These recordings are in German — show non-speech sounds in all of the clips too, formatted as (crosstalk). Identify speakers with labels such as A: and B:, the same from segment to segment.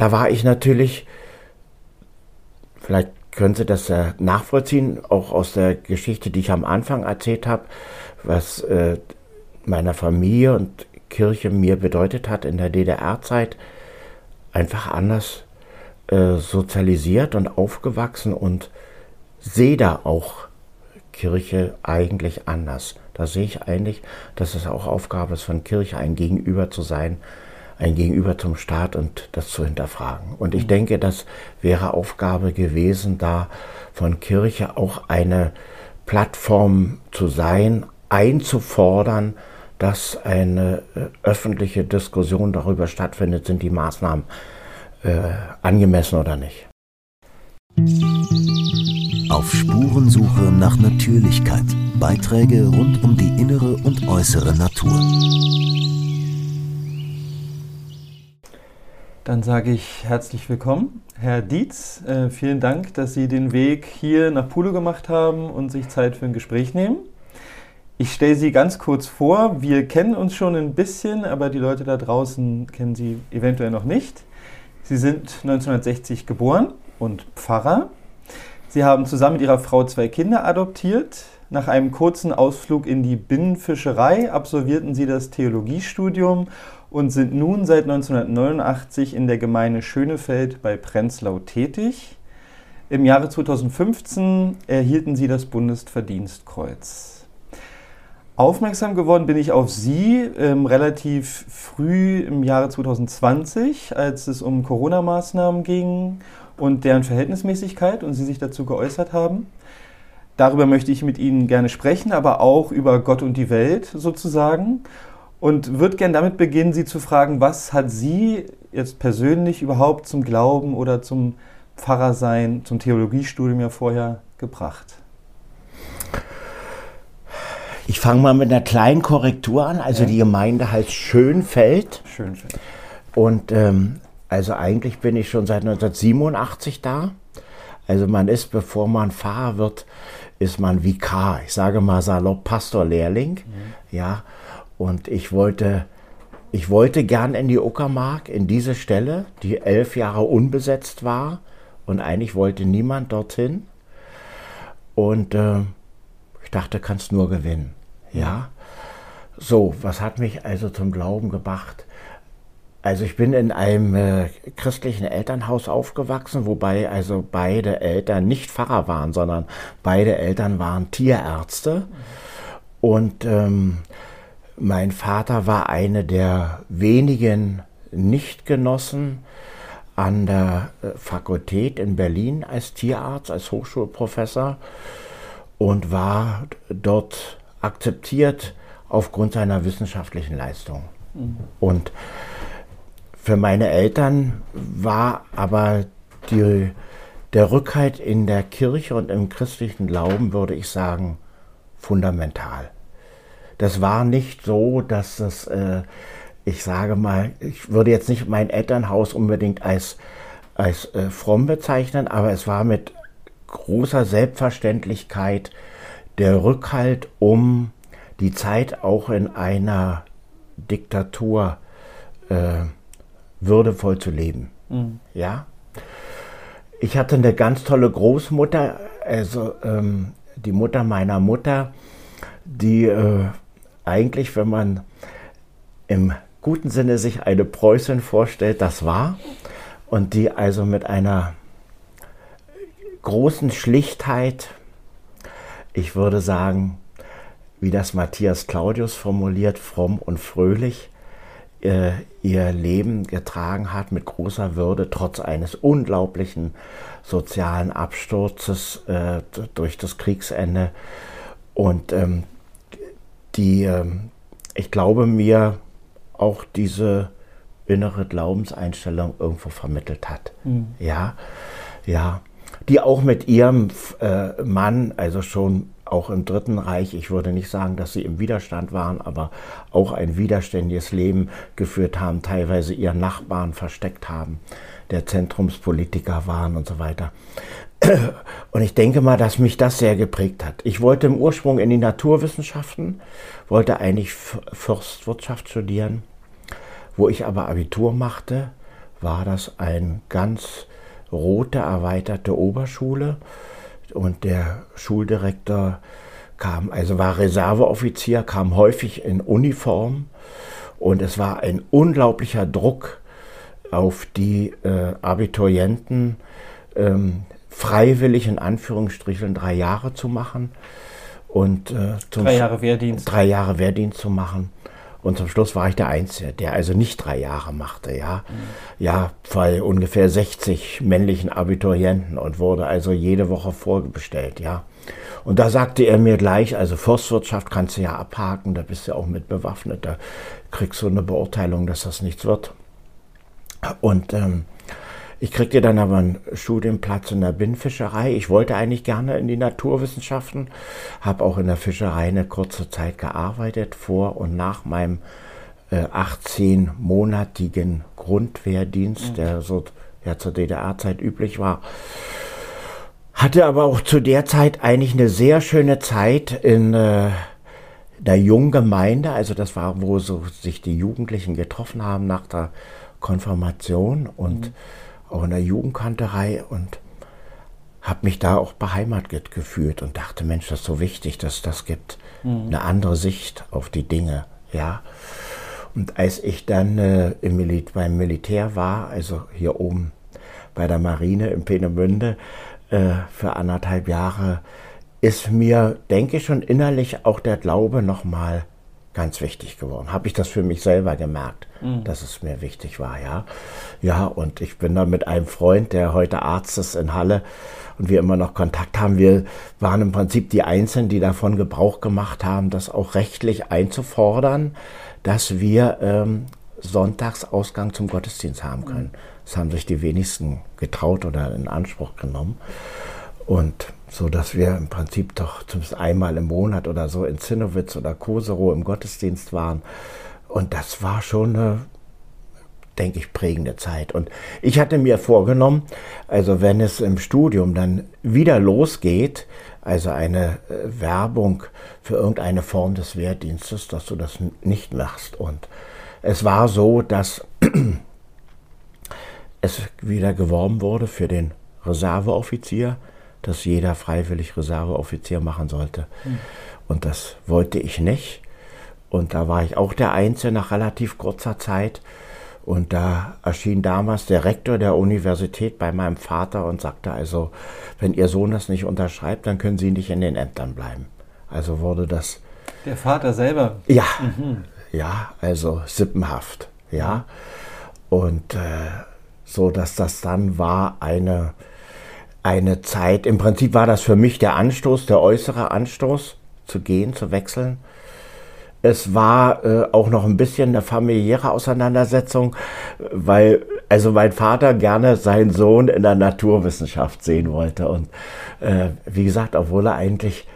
A: da war ich natürlich, vielleicht können Sie das äh, nachvollziehen, auch aus der Geschichte, die ich am Anfang erzählt habe, was äh, meiner Familie und Kirche mir bedeutet hat in der DDR-Zeit, einfach anders äh, sozialisiert und aufgewachsen und sehe da auch Kirche eigentlich anders. Da sehe ich eigentlich, dass es auch Aufgabe ist von Kirche, ein Gegenüber zu sein, ein Gegenüber zum Staat und das zu hinterfragen. Und ich mhm. denke, das wäre Aufgabe gewesen, da von Kirche auch eine Plattform zu sein, einzufordern, dass eine äh, öffentliche Diskussion darüber stattfindet, sind die Maßnahmen äh, angemessen oder nicht.
B: Auf Spurensuche nach Natürlichkeit. Beiträge rund um die innere und äußere Natur.
C: Dann sage ich herzlich willkommen, Herr Dietz. Äh, vielen Dank, dass Sie den Weg hier nach Pulo gemacht haben und sich Zeit für ein Gespräch nehmen. Ich stelle Sie ganz kurz vor. Wir kennen uns schon ein bisschen, aber die Leute da draußen kennen Sie eventuell noch nicht. Sie sind 1960 geboren und Pfarrer. Sie haben zusammen mit Ihrer Frau zwei Kinder adoptiert. Nach einem kurzen Ausflug in die Binnenfischerei absolvierten Sie das Theologiestudium und sind nun seit 1989 in der Gemeinde Schönefeld bei Prenzlau tätig. Im Jahre 2015 erhielten Sie das Bundesverdienstkreuz. Aufmerksam geworden bin ich auf Sie ähm, relativ früh im Jahre 2020, als es um Corona-Maßnahmen ging und deren Verhältnismäßigkeit und Sie sich dazu geäußert haben. Darüber möchte ich mit Ihnen gerne sprechen, aber auch über Gott und die Welt sozusagen. Und würde gerne damit beginnen, Sie zu fragen, was hat Sie jetzt persönlich überhaupt zum Glauben oder zum Pfarrersein, zum Theologiestudium ja vorher gebracht?
A: Ich fange mal mit einer kleinen Korrektur an. Also ja. die Gemeinde heißt Schönfeld.
C: Schönfeld.
A: Und ähm, also eigentlich bin ich schon seit 1987 da. Also man ist, bevor man Pfarrer wird, ist man Vikar. Ich sage mal salopp Pastorlehrling. Mhm. Ja. Und ich wollte, ich wollte gern in die Uckermark, in diese Stelle, die elf Jahre unbesetzt war. Und eigentlich wollte niemand dorthin. Und äh, ich dachte, kannst nur gewinnen. Ja. So, was hat mich also zum Glauben gebracht? Also ich bin in einem äh, christlichen Elternhaus aufgewachsen, wobei also beide Eltern nicht Pfarrer waren, sondern beide Eltern waren Tierärzte. Und ähm, mein Vater war eine der wenigen Nichtgenossen an der äh, Fakultät in Berlin als Tierarzt, als Hochschulprofessor und war dort akzeptiert aufgrund seiner wissenschaftlichen Leistung. Mhm. Und für meine Eltern war aber die, der Rückhalt in der Kirche und im christlichen Glauben, würde ich sagen, fundamental. Das war nicht so, dass es, äh, ich sage mal, ich würde jetzt nicht mein Elternhaus unbedingt als, als äh, fromm bezeichnen, aber es war mit großer Selbstverständlichkeit der Rückhalt, um die Zeit auch in einer Diktatur äh, würdevoll zu leben. Mhm. Ja. Ich hatte eine ganz tolle Großmutter, also ähm, die Mutter meiner Mutter, die äh, eigentlich, wenn man im guten Sinne sich eine Preußin vorstellt, das war. Und die also mit einer großen Schlichtheit ich würde sagen, wie das Matthias Claudius formuliert, fromm und fröhlich äh, ihr Leben getragen hat mit großer Würde, trotz eines unglaublichen sozialen Absturzes äh, durch das Kriegsende. Und ähm, die, ähm, ich glaube mir, auch diese innere Glaubenseinstellung irgendwo vermittelt hat. Mhm. Ja, ja die auch mit ihrem äh, Mann, also schon auch im Dritten Reich, ich würde nicht sagen, dass sie im Widerstand waren, aber auch ein widerständiges Leben geführt haben, teilweise ihren Nachbarn versteckt haben, der Zentrumspolitiker waren und so weiter. (clears throat) Und ich denke mal, dass mich das sehr geprägt hat. Ich wollte im Ursprung in die Naturwissenschaften, wollte eigentlich Forstwirtschaft studieren, wo ich aber Abitur machte, war das eine ganz rote, erweiterte Oberschule. Und der Schuldirektor kam, also war Reserveoffizier, kam häufig in Uniform. Und es war ein unglaublicher Druck auf die äh, Abiturienten, ähm, freiwillig in Anführungsstrichen drei Jahre zu machen. Und,
C: äh, drei Jahre Wehrdienst.
A: Drei Jahre Wehrdienst zu machen. Und zum Schluss war ich der Einzige, der also nicht drei Jahre machte, ja. Mhm. Ja, bei ungefähr 60 männlichen Abiturienten und wurde also jede Woche vorbestellt, ja. Und da sagte er mir gleich, also Forstwirtschaft kannst du ja abhaken, da bist du ja auch mit bewaffnet, da kriegst du eine Beurteilung, dass das nichts wird. Und ähm, ich kriegte dann aber einen Studienplatz in der Binnenfischerei. Ich wollte eigentlich gerne in die Naturwissenschaften, habe auch in der Fischerei eine kurze Zeit gearbeitet, vor und nach meinem äh, 18-monatigen Grundwehrdienst, mhm. der so ja, zur DDR-Zeit üblich war. Hatte aber auch zu der Zeit eigentlich eine sehr schöne Zeit in äh, der Junggemeinde. Also das war, wo so sich die Jugendlichen getroffen haben nach der Konfirmation und mhm auch in der Jugendkanterei und habe mich da auch beheimatet gefühlt und dachte, Mensch, das ist so wichtig, dass das gibt mhm. eine andere Sicht auf die Dinge, ja. Und als ich dann äh, im Mil beim Militär war, also hier oben bei der Marine in Peenemünde äh, für anderthalb Jahre, ist mir, denke ich, schon innerlich auch der Glaube nochmal ganz wichtig geworden. Habe ich das für mich selber gemerkt, mhm. dass es mir wichtig war, ja. Ja, und ich bin da mit einem Freund, der heute Arzt ist in Halle und wir immer noch Kontakt haben. Wir waren im Prinzip die Einzigen, die davon Gebrauch gemacht haben, das auch rechtlich einzufordern, dass wir ähm, Sonntagsausgang zum Gottesdienst haben können. Das haben sich die wenigsten getraut oder in Anspruch genommen. Und so dass wir im Prinzip doch zumindest einmal im Monat oder so in Zinnowitz oder Koserow im Gottesdienst waren. Und das war schon eine, denke ich, prägende Zeit. Und ich hatte mir vorgenommen, also wenn es im Studium dann wieder losgeht, also eine äh, Werbung für irgendeine Form des Wehrdienstes, dass du das nicht machst. Und es war so, dass (clears throat) es wieder geworben wurde für den Reserveoffizier dass jeder freiwillig Reserveoffizier machen sollte. Mhm. Und das wollte ich nicht. Und da war ich auch der Einzige nach relativ kurzer Zeit. Und da erschien damals der Rektor der Universität bei meinem Vater und sagte also, wenn Ihr Sohn das nicht unterschreibt, dann können Sie nicht in den Ämtern bleiben. Also wurde das.
C: Der Vater selber?
A: Ja, mhm. ja, also sippenhaft, ja. Und äh, so, dass das dann war eine eine Zeit, im Prinzip war das für mich der Anstoß, der äußere Anstoß, zu gehen, zu wechseln. Es war äh, auch noch ein bisschen eine familiäre Auseinandersetzung, weil also mein Vater gerne seinen Sohn in der Naturwissenschaft sehen wollte. Und äh, wie gesagt, obwohl er eigentlich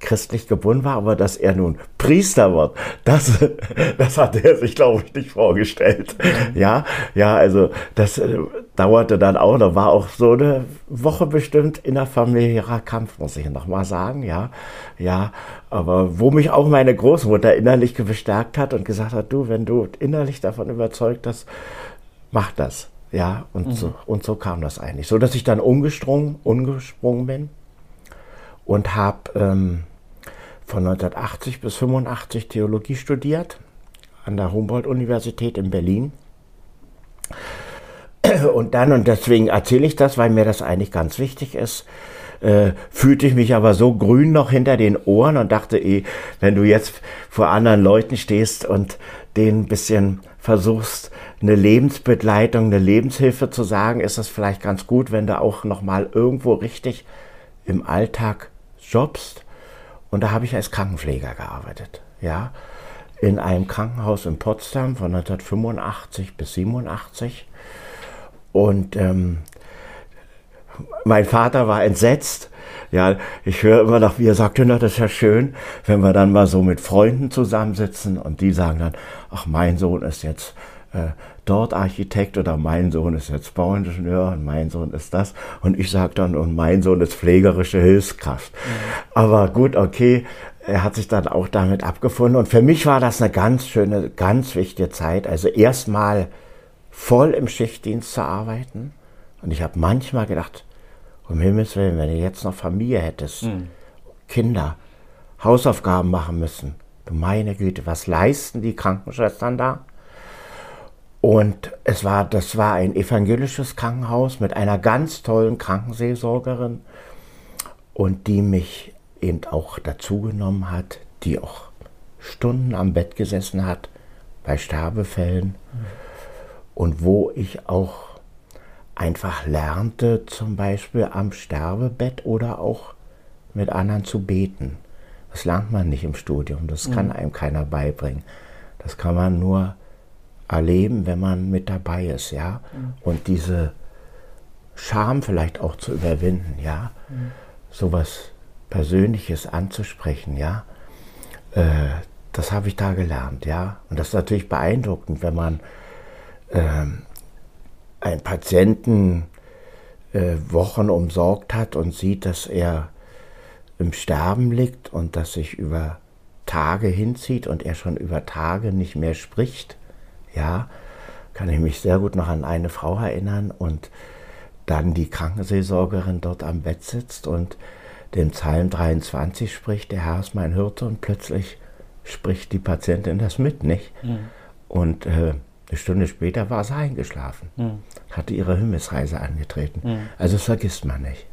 A: christlich gebunden war, aber dass er nun Priester wird, das, (laughs) das hat er sich, glaube ich, nicht vorgestellt. Mhm. Ja, ja, also das äh, dauerte dann auch, da war auch so eine Woche bestimmt innerfamiliärer Kampf, muss ich nochmal sagen, ja, ja, aber wo mich auch meine Großmutter innerlich bestärkt hat und gesagt hat, du, wenn du innerlich davon überzeugt bist, mach das. Ja, und, mhm. so, und so kam das eigentlich. So, dass ich dann umgesprungen, umgesprungen bin und habe ähm, von 1980 bis 85 Theologie studiert an der Humboldt-Universität in Berlin. (clears throat) Und dann, und deswegen erzähle ich das, weil mir das eigentlich ganz wichtig ist, äh, fühlte ich mich aber so grün noch hinter den Ohren und dachte, eh, wenn du jetzt vor anderen Leuten stehst und denen ein bisschen versuchst, eine Lebensbegleitung, eine Lebenshilfe zu sagen, ist es vielleicht ganz gut, wenn du auch nochmal irgendwo richtig im Alltag jobst und da habe ich als Krankenpfleger gearbeitet. Ja, in einem Krankenhaus in Potsdam von 1985 bis 87. Und ähm, mein Vater war entsetzt. Ja, ich höre immer noch, wie er sagte, das ist ja schön, wenn wir dann mal so mit Freunden zusammensitzen und die sagen dann, ach, mein Sohn ist jetzt äh, dort Architekt oder mein Sohn ist jetzt Bauingenieur und mein Sohn ist das. Und ich sage dann, und mein Sohn ist pflegerische Hilfskraft. Mhm. Aber gut, okay, er hat sich dann auch damit abgefunden. Und für mich war das eine ganz schöne, ganz wichtige Zeit. Also erstmal voll im Schichtdienst zu arbeiten. Und ich habe manchmal gedacht, um Himmels Willen, wenn du jetzt noch Familie hättest, mhm. Kinder, Hausaufgaben machen müssen. Du meine Güte, was leisten die Krankenschwestern da? Und es war, das war ein evangelisches Krankenhaus mit einer ganz tollen Krankenseelsorgerin und die mich eben auch dazugenommen hat, die auch Stunden am Bett gesessen hat bei Sterbefällen und wo ich auch einfach lernte, zum Beispiel am Sterbebett oder auch mit anderen zu beten. Das lernt man nicht im Studium, das kann mhm. einem keiner beibringen. Das kann man nur erleben, wenn man mit dabei ist, ja. Mhm. Und diese Scham vielleicht auch zu überwinden, ja. Mhm. Sowas Persönliches anzusprechen, ja. Äh, das habe ich da gelernt, ja. Und das ist natürlich beeindruckend, wenn man ähm, einen Patienten äh, Wochen umsorgt hat und sieht, dass er im Sterben liegt und das sich über Tage hinzieht und er schon über Tage nicht mehr spricht, ja, kann ich mich sehr gut noch an eine Frau erinnern und dann die Krankenseelsorgerin dort am Bett sitzt und den Psalm 23 spricht, der Herr ist mein Hirte und plötzlich spricht die Patientin das mit, nicht? Mhm. Und äh, eine Stunde später war sie eingeschlafen, mhm. hatte ihre Himmelsreise angetreten. Mhm. Also das vergisst man nicht.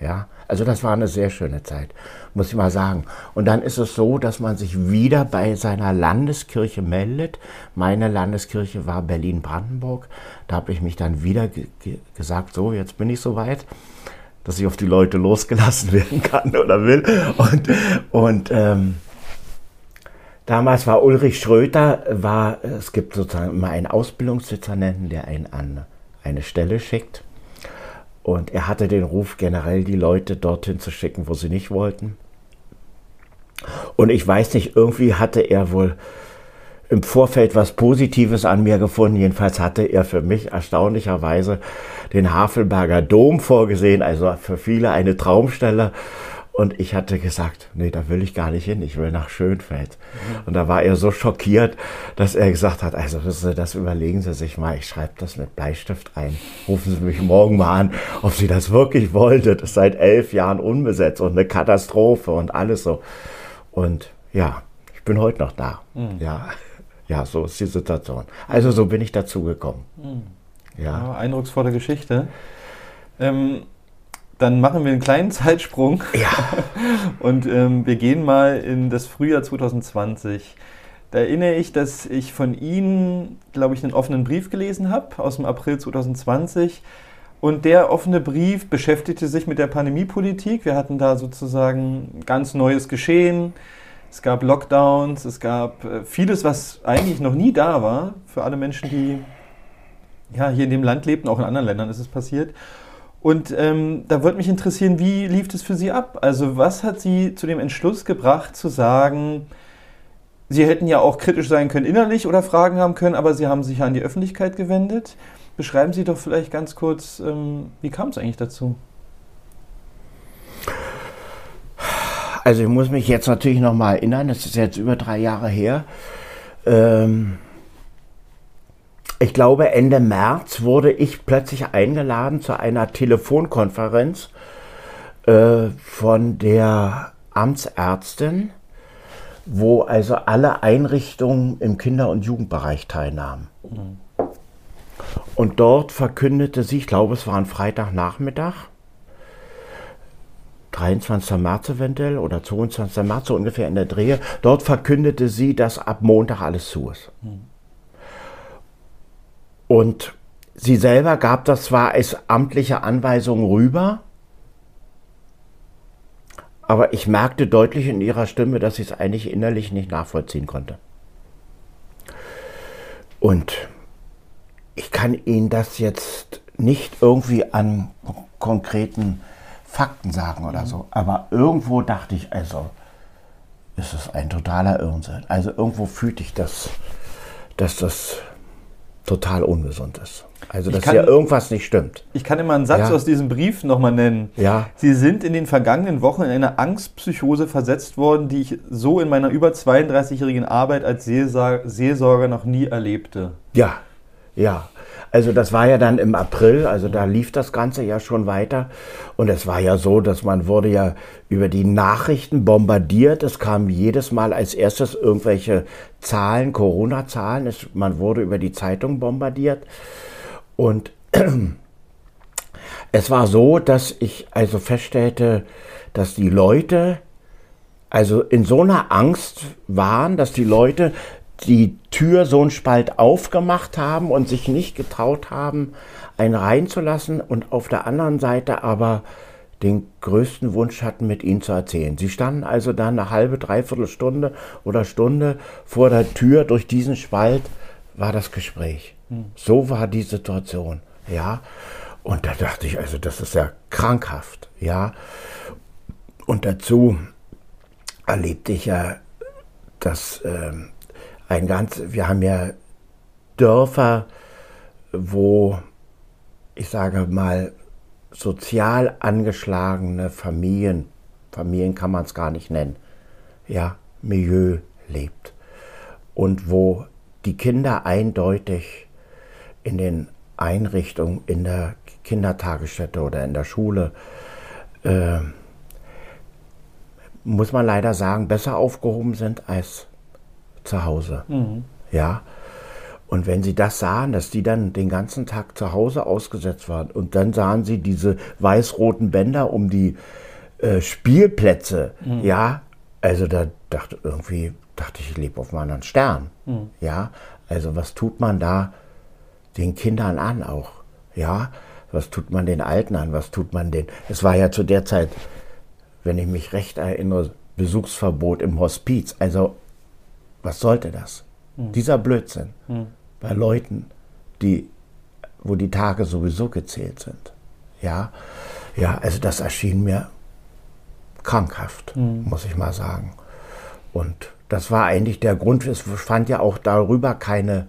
A: Ja, also das war eine sehr schöne Zeit, muss ich mal sagen. Und dann ist es so, dass man sich wieder bei seiner Landeskirche meldet. Meine Landeskirche war Berlin-Brandenburg. Da habe ich mich dann wieder ge gesagt, so, jetzt bin ich soweit, dass ich auf die Leute losgelassen (laughs) werden kann oder will. Und, und ähm, damals war Ulrich Schröter, war, es gibt sozusagen immer einen Ausbildungsdezernenten, der einen an eine Stelle schickt. Und er hatte den Ruf, generell die Leute dorthin zu schicken, wo sie nicht wollten. Und ich weiß nicht, irgendwie hatte er wohl im Vorfeld was Positives an mir gefunden. Jedenfalls hatte er für mich erstaunlicherweise den Havelberger Dom vorgesehen, also für viele eine Traumstelle. Und ich hatte gesagt, nee, da will ich gar nicht hin, ich will nach Schönfeld. Und da war er so schockiert, dass er gesagt hat, also wissen Sie, das überlegen Sie sich mal, ich schreibe das mit Bleistift ein. Rufen Sie mich morgen mal an, ob Sie das wirklich wollten. Das ist seit elf Jahren unbesetzt und eine Katastrophe und alles so. Und ja, ich bin heute noch da. Mhm. Ja. ja, so ist die Situation. Also so bin ich dazu gekommen. Mhm.
C: Ja. ja. Eindrucksvolle Geschichte. Ähm, dann machen wir einen kleinen (laughs) Zeitsprung.
A: Ja. (laughs)
C: Und ähm, wir gehen mal in das Frühjahr 2020. Da erinnere ich, dass ich von Ihnen, glaube ich, einen offenen Brief gelesen habe aus dem April 2020. Und der offene Brief beschäftigte sich mit der Pandemiepolitik. Wir hatten da sozusagen ganz neues Geschehen. Es gab Lockdowns, es gab äh, vieles, was eigentlich noch nie da war für alle Menschen, die ja, hier in dem Land lebten. Auch in anderen Ländern ist es passiert. Und ähm, da würde mich interessieren, wie lief es für Sie ab? Also was hat Sie zu dem Entschluss gebracht zu sagen, Sie hätten ja auch kritisch sein können innerlich oder Fragen haben können, aber Sie haben sich ja an die Öffentlichkeit gewendet. Beschreiben Sie doch vielleicht ganz kurz, ähm, wie kam es eigentlich dazu?
A: Also ich muss mich jetzt natürlich noch mal erinnern, das ist jetzt über drei Jahre her. Ähm, ich glaube, Ende März wurde ich plötzlich eingeladen zu einer Telefonkonferenz äh, von der Amtsärztin, wo also alle Einrichtungen im Kinder- und Jugendbereich teilnahmen. Und dort verkündete sie, ich glaube, es war ein Freitagnachmittag, 23. März eventuell oder 22. März, so ungefähr in der Drehe, dort verkündete sie, dass ab Montag alles zu ist. Mhm. Und sie selber gab das zwar als amtliche Anweisung rüber, aber ich merkte deutlich in ihrer Stimme, dass sie es eigentlich innerlich nicht nachvollziehen konnte. Und ich kann Ihnen das jetzt nicht irgendwie an konkreten Fakten sagen oder so, aber irgendwo dachte ich, also, ist es ein totaler Irrsinn. Also irgendwo fühlte ich das, dass das total ungesund ist. Also, dass kann, hier irgendwas nicht stimmt.
C: Ich kann immer einen Satz ja. aus diesem Brief nochmal nennen.
A: Ja.
C: Sie sind in den vergangenen Wochen in eine Angstpsychose versetzt worden, die ich so in meiner über 32-jährigen Arbeit als Seelsorger noch nie erlebte.
A: Ja, ja. Also das war ja dann im April, also da lief das Ganze ja schon weiter. Und es war ja so, dass man wurde ja über die Nachrichten bombardiert. Es kam jedes Mal als erstes irgendwelche Zahlen, Corona-Zahlen. Man wurde über die Zeitung bombardiert. Und (clears throat) es war so, dass ich also feststellte, dass die Leute also in so einer Angst waren, dass die Leute die Tür so einen Spalt aufgemacht haben und sich nicht getraut haben, einen reinzulassen und auf der anderen Seite aber den größten Wunsch hatten, mit ihnen zu erzählen. Sie standen also dann eine halbe, dreiviertel Stunde oder Stunde vor der Tür. Durch diesen Spalt war das Gespräch. Hm. So war die Situation, ja. Und da dachte ich, also das ist ja krankhaft, ja. Und dazu erlebte ich ja, dass äh, ein ganz, wir haben ja Dörfer, wo ich sage mal sozial angeschlagene Familien, Familien kann man es gar nicht nennen, ja, Milieu lebt. Und wo die Kinder eindeutig in den Einrichtungen, in der Kindertagesstätte oder in der Schule äh, muss man leider sagen, besser aufgehoben sind als zu Hause. Mhm. Ja. Und wenn sie das sahen, dass die dann den ganzen Tag zu Hause ausgesetzt waren und dann sahen sie diese weiß-roten Bänder um die äh, Spielplätze, mhm. ja, also da dachte irgendwie, dachte ich, ich lebe auf einem anderen Stern. Mhm. Ja, also was tut man da den Kindern an auch? Ja, was tut man den Alten an? Was tut man den? Es war ja zu der Zeit wenn ich mich recht erinnere, Besuchsverbot im Hospiz. Also, was sollte das? Mhm. Dieser Blödsinn mhm. bei Leuten, die, wo die Tage sowieso gezählt sind. Ja, ja, also das erschien mir krankhaft, mhm. muss ich mal sagen. Und das war eigentlich der Grund, es fand ja auch darüber keine,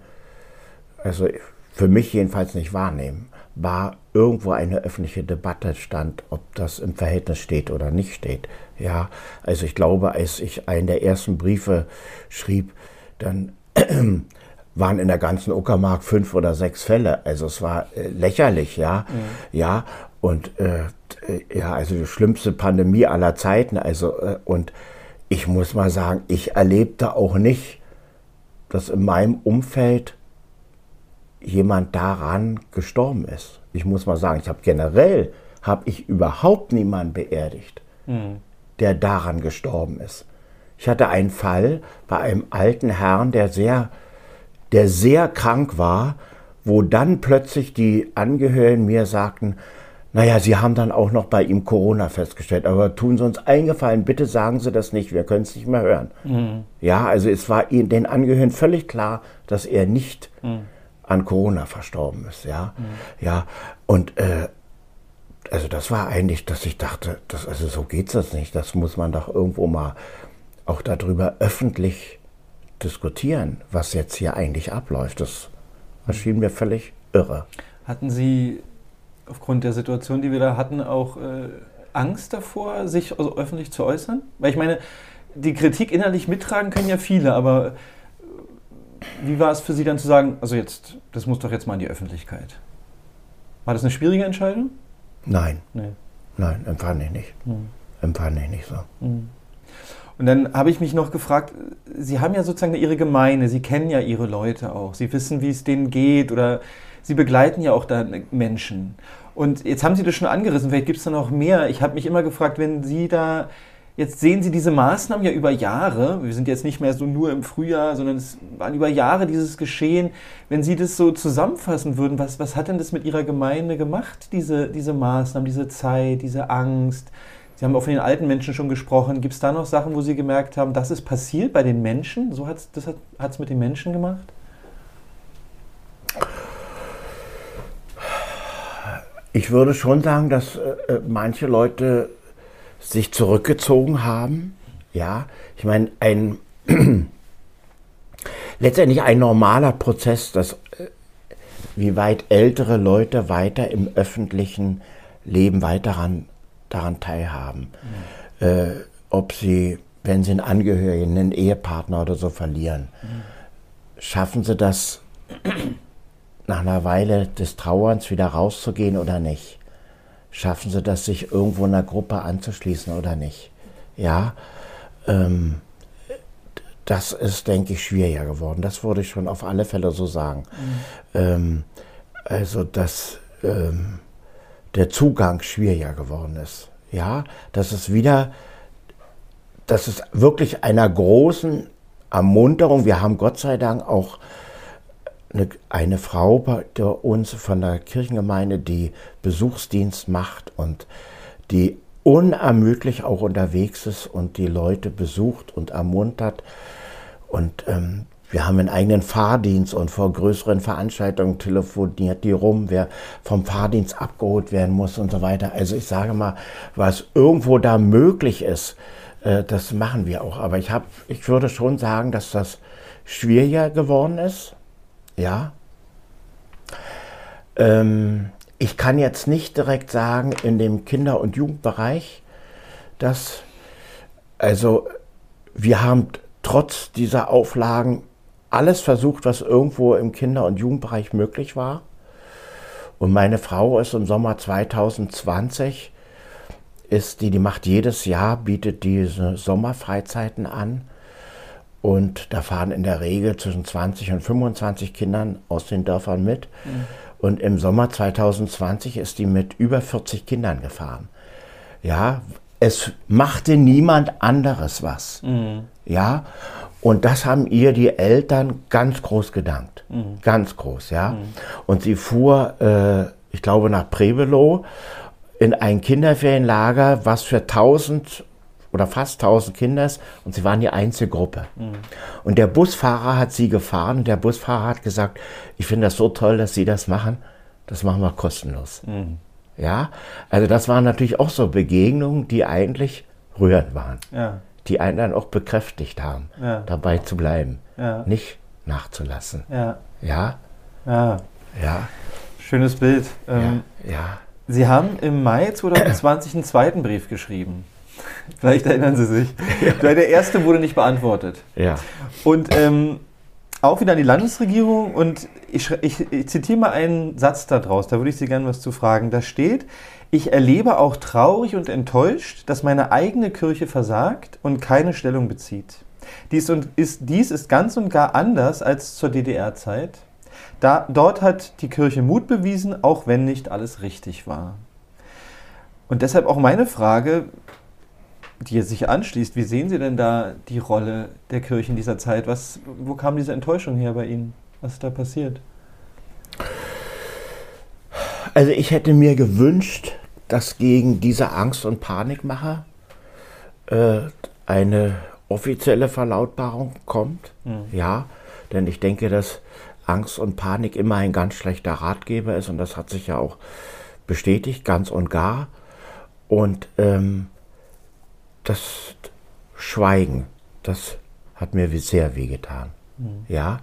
A: also für mich jedenfalls nicht wahrnehmen war irgendwo eine öffentliche Debatte stand, ob das im Verhältnis steht oder nicht steht. Ja, also ich glaube, als ich einen der ersten Briefe schrieb, dann (clears throat) waren in der ganzen Uckermark fünf oder sechs Fälle. Also es war äh, lächerlich, ja, mhm. ja. Und äh, ja, also die schlimmste Pandemie aller Zeiten. Also äh, und ich muss mal sagen, ich erlebte auch nicht, dass in meinem Umfeld jemand daran gestorben ist. Ich muss mal sagen, ich habe generell habe ich überhaupt niemanden beerdigt, mhm. der daran gestorben ist. Ich hatte einen Fall bei einem alten Herrn, der sehr, der sehr krank war, wo dann plötzlich die Angehörigen mir sagten, naja, Sie haben dann auch noch bei ihm Corona festgestellt, aber tun Sie uns eingefallen, bitte sagen Sie das nicht, wir können es nicht mehr hören. Mhm. Ja, also es war den Angehörigen völlig klar, dass er nicht mhm an Corona verstorben ist, ja. Mhm. Ja, und äh, also das war eigentlich, dass ich dachte, das, also so geht es nicht. Das muss man doch irgendwo mal auch darüber öffentlich diskutieren, was jetzt hier eigentlich abläuft. Das erschien mir völlig irre.
C: Hatten Sie aufgrund der Situation, die wir da hatten, auch äh, Angst davor, sich also öffentlich zu äußern? Weil ich meine, die Kritik innerlich mittragen können ja viele, aber wie war es für Sie dann zu sagen, also jetzt, das muss doch jetzt mal in die Öffentlichkeit? War das eine schwierige Entscheidung?
A: Nein. Nee. Nein, empfand ich nicht. Hm. Empfand ich nicht so. Hm.
C: Und dann habe ich mich noch gefragt, Sie haben ja sozusagen Ihre Gemeinde, Sie kennen ja Ihre Leute auch, Sie wissen, wie es denen geht oder Sie begleiten ja auch da Menschen. Und jetzt haben Sie das schon angerissen, vielleicht gibt es da noch mehr. Ich habe mich immer gefragt, wenn Sie da Jetzt sehen Sie diese Maßnahmen ja über Jahre. Wir sind jetzt nicht mehr so nur im Frühjahr, sondern es waren über Jahre dieses Geschehen. Wenn Sie das so zusammenfassen würden, was, was hat denn das mit Ihrer Gemeinde gemacht, diese, diese Maßnahmen, diese Zeit, diese Angst? Sie haben auch von den alten Menschen schon gesprochen. Gibt es da noch Sachen, wo Sie gemerkt haben, das ist passiert bei den Menschen? So hat's, das hat es mit den Menschen gemacht?
A: Ich würde schon sagen, dass äh, äh manche Leute sich zurückgezogen haben. Ja, ich meine, ein (clears throat) letztendlich ein normaler Prozess, dass äh, wie weit ältere Leute weiter im öffentlichen Leben weiter daran, daran teilhaben. Mhm. Äh, ob sie, wenn sie einen Angehörigen, einen Ehepartner oder so verlieren, mhm. schaffen sie das (clears throat) nach einer Weile des Trauerns wieder rauszugehen oder nicht? Schaffen sie das, sich irgendwo in einer Gruppe anzuschließen oder nicht? Ja, ähm, das ist, denke ich, schwieriger geworden. Das würde ich schon auf alle Fälle so sagen. Mhm. Ähm, also, dass ähm, der Zugang schwieriger geworden ist. Ja, dass es wieder, dass es wirklich einer großen Ermunterung, wir haben Gott sei Dank auch eine, eine Frau bei uns von der Kirchengemeinde, die Besuchsdienst macht und die unermüdlich auch unterwegs ist und die Leute besucht und ermuntert. Und ähm, wir haben einen eigenen Fahrdienst und vor größeren Veranstaltungen telefoniert die rum, wer vom Fahrdienst abgeholt werden muss und so weiter. Also ich sage mal, was irgendwo da möglich ist, äh, das machen wir auch. Aber ich, hab, ich würde schon sagen, dass das schwieriger geworden ist. Ja. Ähm, ich kann jetzt nicht direkt sagen, in dem Kinder- und Jugendbereich, dass, also wir haben trotz dieser Auflagen alles versucht, was irgendwo im Kinder- und Jugendbereich möglich war. Und meine Frau ist im Sommer 2020, ist die, die macht jedes Jahr, bietet diese Sommerfreizeiten an. Und da fahren in der Regel zwischen 20 und 25 Kindern aus den Dörfern mit. Mhm. Und im Sommer 2020 ist die mit über 40 Kindern gefahren. Ja, es machte niemand anderes was. Mhm. Ja, und das haben ihr die Eltern ganz groß gedankt. Mhm. Ganz groß, ja. Mhm. Und sie fuhr, äh, ich glaube, nach Prevelow in ein Kinderferienlager, was für 1000 oder fast 1000 Kinder ist und sie waren die einzige Gruppe. Mhm. Und der Busfahrer hat sie gefahren und der Busfahrer hat gesagt, ich finde das so toll, dass Sie das machen, das machen wir kostenlos. Mhm. Ja, also das waren natürlich auch so Begegnungen, die eigentlich rührend waren. Ja. Die einen dann auch bekräftigt haben, ja. dabei zu bleiben, ja. nicht nachzulassen. Ja. Ja.
C: Ja. ja. Schönes Bild. Ähm, ja. Sie haben im Mai 2020 einen zweiten Brief geschrieben. Vielleicht erinnern Sie sich. Ja. Der erste wurde nicht beantwortet. Ja. Und ähm, auch wieder an die Landesregierung und ich, ich, ich zitiere mal einen Satz daraus, da würde ich Sie gerne was zu fragen. Da steht, ich erlebe auch traurig und enttäuscht, dass meine eigene Kirche versagt und keine Stellung bezieht. Dies, und ist, dies ist ganz und gar anders als zur DDR-Zeit. Da, dort hat die Kirche Mut bewiesen, auch wenn nicht alles richtig war. Und deshalb auch meine Frage, die sich anschließt. Wie sehen Sie denn da die Rolle der Kirche in dieser Zeit? Was, wo kam diese Enttäuschung her bei Ihnen? Was ist da passiert?
A: Also ich hätte mir gewünscht, dass gegen diese Angst- und Panikmacher äh, eine offizielle Verlautbarung kommt. Mhm. Ja, denn ich denke, dass Angst und Panik immer ein ganz schlechter Ratgeber ist und das hat sich ja auch bestätigt, ganz und gar. Und ähm, das Schweigen, das hat mir sehr wehgetan. Mhm. Ja,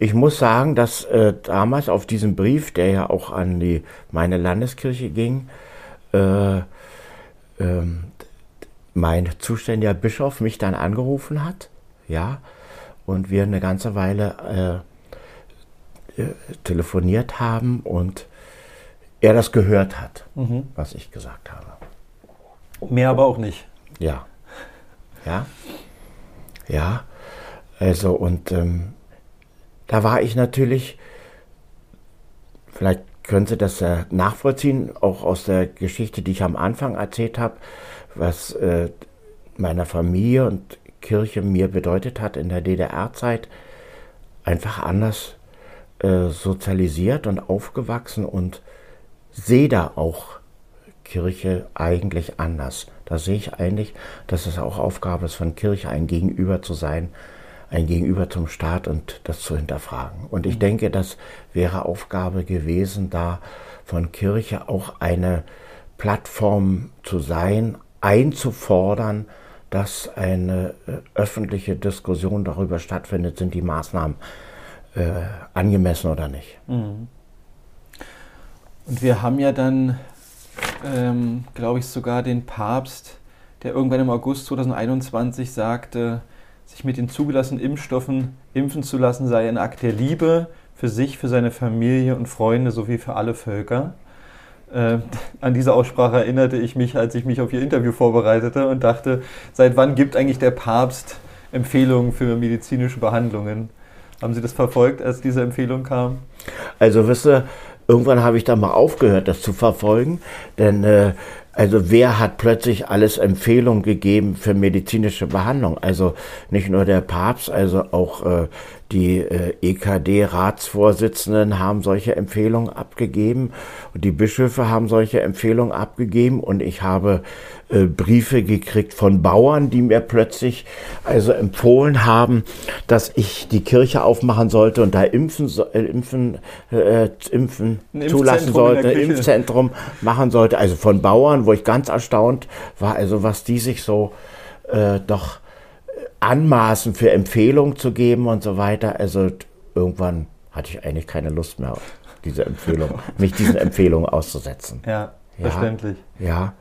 A: ich muss sagen, dass äh, damals auf diesem Brief, der ja auch an die meine Landeskirche ging, äh, äh, mein zuständiger Bischof mich dann angerufen hat, ja, und wir eine ganze Weile äh, äh telefoniert haben und er das gehört hat, mhm. was ich gesagt habe.
C: Mehr aber auch nicht.
A: Ja. Ja. Ja. Also, und ähm, da war ich natürlich, vielleicht können Sie das äh, nachvollziehen, auch aus der Geschichte, die ich am Anfang erzählt habe, was äh, meiner Familie und Kirche mir bedeutet hat in der DDR-Zeit, einfach anders äh, sozialisiert und aufgewachsen und sehe da auch Kirche eigentlich anders. Da sehe ich eigentlich, dass es auch Aufgabe ist von Kirche, ein Gegenüber zu sein, ein Gegenüber zum Staat und das zu hinterfragen. Und ich mhm. denke, das wäre Aufgabe gewesen, da von Kirche auch eine Plattform zu sein, einzufordern, dass eine äh, öffentliche Diskussion darüber stattfindet, sind die Maßnahmen äh, angemessen oder nicht. Mhm.
C: Und wir haben ja dann ähm, glaube ich, sogar den Papst, der irgendwann im August 2021 sagte, sich mit den zugelassenen Impfstoffen impfen zu lassen sei ein Akt der Liebe für sich, für seine Familie und Freunde sowie für alle Völker. Äh, (laughs) an diese Aussprache erinnerte ich mich, als ich mich auf Ihr Interview vorbereitete und dachte, seit wann gibt eigentlich der Papst Empfehlungen für medizinische Behandlungen? Haben Sie das verfolgt, als diese Empfehlung kam?
A: Also, wisst ihr, irgendwann habe ich da mal aufgehört, das zu verfolgen, denn äh, also wer hat plötzlich alles Empfehlungen gegeben für medizinische Behandlung? Also nicht nur der Papst, also auch äh, die äh, EKD-Ratsvorsitzenden haben solche Empfehlungen abgegeben und die Bischöfe haben solche Empfehlungen abgegeben und ich habe äh, Briefe gekriegt von Bauern, die mir plötzlich also empfohlen haben, dass ich die Kirche aufmachen sollte und da impfen, äh, impfen, äh, impfen zulassen sollte, ein Impfzentrum machen sollte. Also von Bauern, wo ich ganz erstaunt war, also was die sich so äh, doch anmaßen, für Empfehlungen zu geben und so weiter. Also irgendwann hatte ich eigentlich keine Lust mehr, diese Empfehlung, (laughs) mich diesen Empfehlungen auszusetzen.
C: Ja, ja, verständlich.
A: Ja.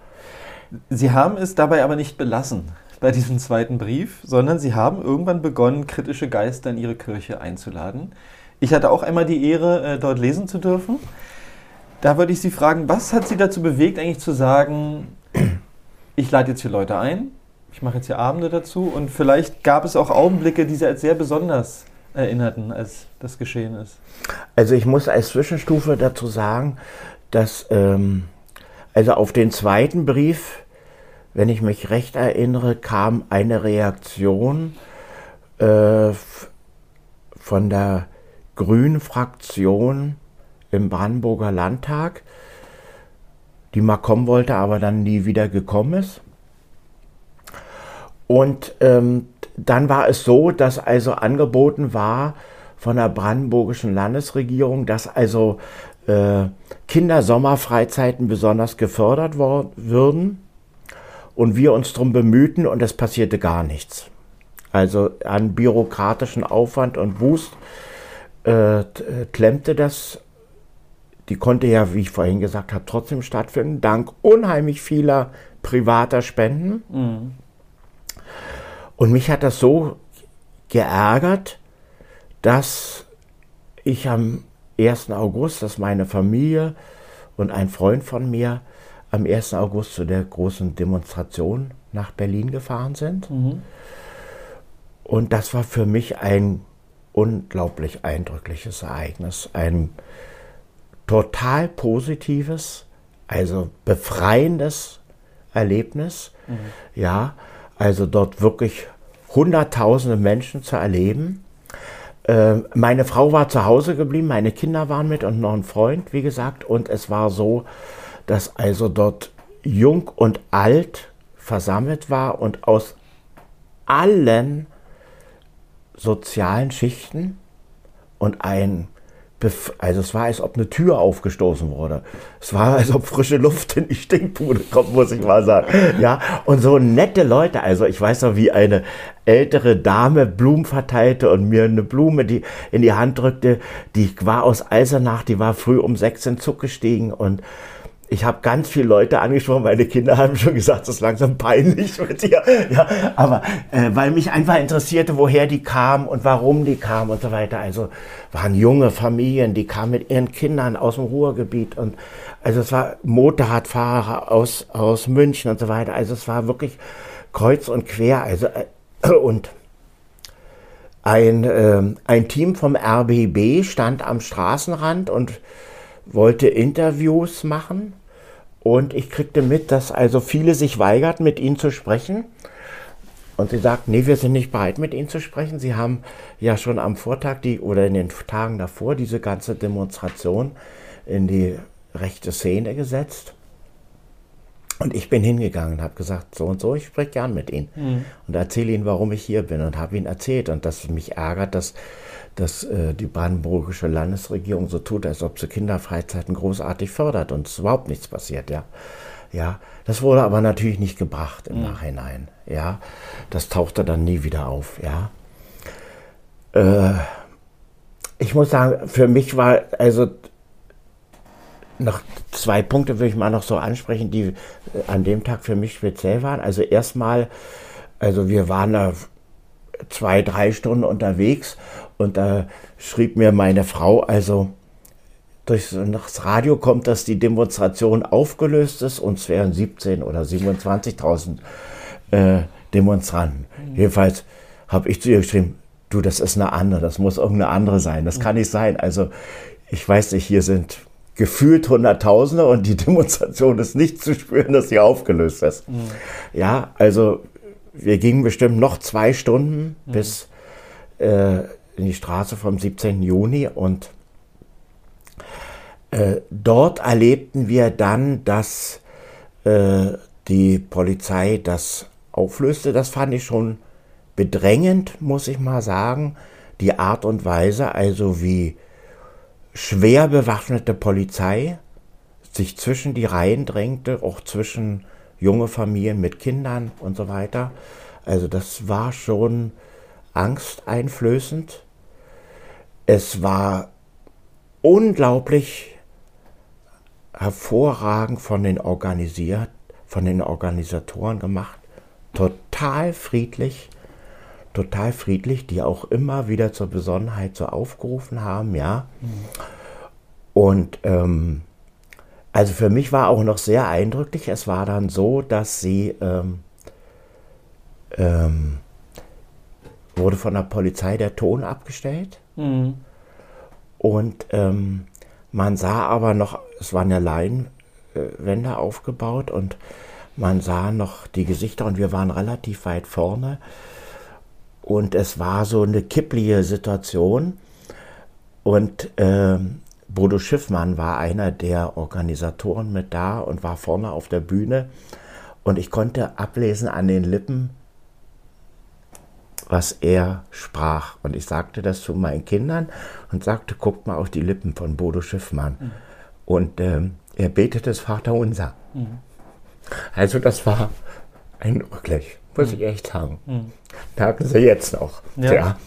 C: Sie haben es dabei aber nicht belassen bei diesem zweiten Brief, sondern Sie haben irgendwann begonnen, kritische Geister in Ihre Kirche einzuladen. Ich hatte auch einmal die Ehre, äh, dort lesen zu dürfen. Da würde ich Sie fragen, was hat Sie dazu bewegt, eigentlich zu sagen, (clears throat) ich lade jetzt hier Leute ein, ich mache jetzt hier Abende dazu und vielleicht gab es auch Augenblicke, die Sie als sehr besonders erinnerten, als das geschehen ist.
A: Also ich muss als Zwischenstufe dazu sagen, dass ähm, also auf den zweiten Brief, wenn ich mich recht erinnere, kam eine Reaktion äh, von der Grünen Fraktion im Brandenburger Landtag, die mal kommen wollte, aber dann nie wieder gekommen ist. Und ähm, dann war es so, dass also angeboten war von der brandenburgischen Landesregierung, dass also äh, Kindersommerfreizeiten besonders gefördert würden und wir uns darum bemühten und es passierte gar nichts. Also an bürokratischen Aufwand und Wust äh, klemmte das. Die konnte ja, wie ich vorhin gesagt habe, trotzdem stattfinden, dank unheimlich vieler privater Spenden. Mhm. Und mich hat das so geärgert, dass ich am 1. August, dass meine Familie und ein Freund von mir am 1. August zu der großen Demonstration nach Berlin gefahren sind. Mhm. Und das war für mich ein unglaublich eindrückliches Ereignis, ein total positives, also befreiendes Erlebnis. Mhm. Ja, also dort wirklich hunderttausende Menschen zu erleben. Ähm, meine Frau war zu Hause geblieben, meine Kinder waren mit und noch ein Freund, wie gesagt. Und es war so, dass also dort jung und alt versammelt war und aus allen sozialen Schichten und ein also es war, als ob eine Tür aufgestoßen wurde. Es war, als ob frische Luft in die Stinkbude kommt, muss ich mal sagen. Ja, und so nette Leute. Also ich weiß noch, wie eine ältere Dame Blumen verteilte und mir eine Blume die in die Hand drückte. Die war aus Eisenach, die war früh um sechs in Zug gestiegen und ich habe ganz viele Leute angesprochen, meine Kinder haben schon gesagt, das ist langsam peinlich mit dir. Ja, aber äh, weil mich einfach interessierte, woher die kamen und warum die kamen und so weiter. Also waren junge Familien, die kamen mit ihren Kindern aus dem Ruhrgebiet und also es war Motorradfahrer aus, aus München und so weiter. Also es war wirklich kreuz und quer. Also äh, und ein, äh, ein Team vom RBB stand am Straßenrand und wollte Interviews machen und ich kriegte mit, dass also viele sich weigerten, mit ihnen zu sprechen. Und sie sagten, nee, wir sind nicht bereit, mit ihnen zu sprechen. Sie haben ja schon am Vortag die, oder in den Tagen davor diese ganze Demonstration in die rechte Szene gesetzt. Und ich bin hingegangen und habe gesagt, so und so, ich spreche gern mit Ihnen. Mhm. Und erzähle Ihnen, warum ich hier bin und habe Ihnen erzählt. Und dass es mich ärgert, dass dass äh, die brandenburgische Landesregierung so tut, als ob sie Kinderfreizeiten großartig fördert und es überhaupt nichts passiert, ja. Ja, das wurde aber natürlich nicht gebracht im mhm. Nachhinein, ja. Das tauchte dann nie wieder auf, ja. Äh, ich muss sagen, für mich war also noch zwei Punkte würde ich mal noch so ansprechen, die äh, an dem Tag für mich speziell waren. Also erstmal, also wir waren da zwei, drei Stunden unterwegs und da schrieb mir meine Frau, also durch das Radio kommt, dass die Demonstration aufgelöst ist und es wären 17 oder 27.000 äh, Demonstranten. Mhm. Jedenfalls habe ich zu ihr geschrieben, du, das ist eine andere, das muss irgendeine andere sein, das kann nicht sein. Also ich weiß nicht, hier sind gefühlt Hunderttausende und die (laughs) Demonstration ist nicht zu spüren, dass sie aufgelöst ist. Mhm. Ja, also wir gingen bestimmt noch zwei Stunden mhm. bis äh, in die Straße vom 17. Juni und äh, dort erlebten wir dann, dass äh, die Polizei das auflöste. Das fand ich schon bedrängend, muss ich mal sagen. Die Art und Weise, also wie schwer bewaffnete Polizei sich zwischen die Reihen drängte, auch zwischen junge Familien mit Kindern und so weiter. Also das war schon angsteinflößend. Es war unglaublich hervorragend von den organisiert, von den Organisatoren gemacht. Total friedlich, total friedlich, die auch immer wieder zur Besonnenheit so aufgerufen haben, ja. Mhm. Und ähm, also für mich war auch noch sehr eindrücklich, es war dann so, dass sie ähm, ähm, wurde von der Polizei der Ton abgestellt. Mhm. Und ähm, man sah aber noch, es waren ja Leinwände aufgebaut und man sah noch die Gesichter und wir waren relativ weit vorne. Und es war so eine kipplige Situation. Und äh, Bodo Schiffmann war einer der Organisatoren mit da und war vorne auf der Bühne. Und ich konnte ablesen an den Lippen, was er sprach. Und ich sagte das zu meinen Kindern und sagte, guckt mal auf die Lippen von Bodo Schiffmann. Mhm. Und ähm, er betete das Vaterunser. Mhm. Also das war eindrücklich, muss mhm. ich echt sagen. Mhm. Merken Sie jetzt noch.
C: Ja, ja.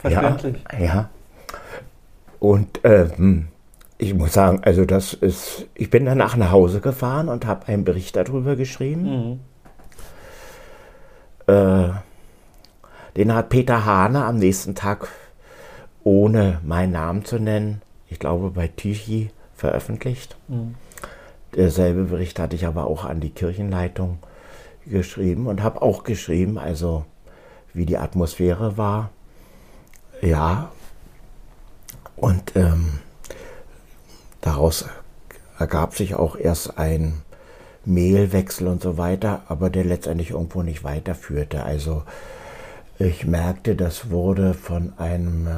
A: verständlich. Ja, ja. Und ähm, ich muss sagen, also das ist, ich bin danach nach Hause gefahren und habe einen Bericht darüber geschrieben. Mhm. Äh, den hat Peter Hane am nächsten Tag, ohne meinen Namen zu nennen, ich glaube bei Tichy veröffentlicht. Mhm. Derselbe Bericht hatte ich aber auch an die Kirchenleitung geschrieben und habe auch geschrieben, also wie die Atmosphäre war. Ja, und ähm, daraus ergab sich auch erst ein Mailwechsel und so weiter, aber der letztendlich irgendwo nicht weiterführte. Also ich merkte, das wurde von einem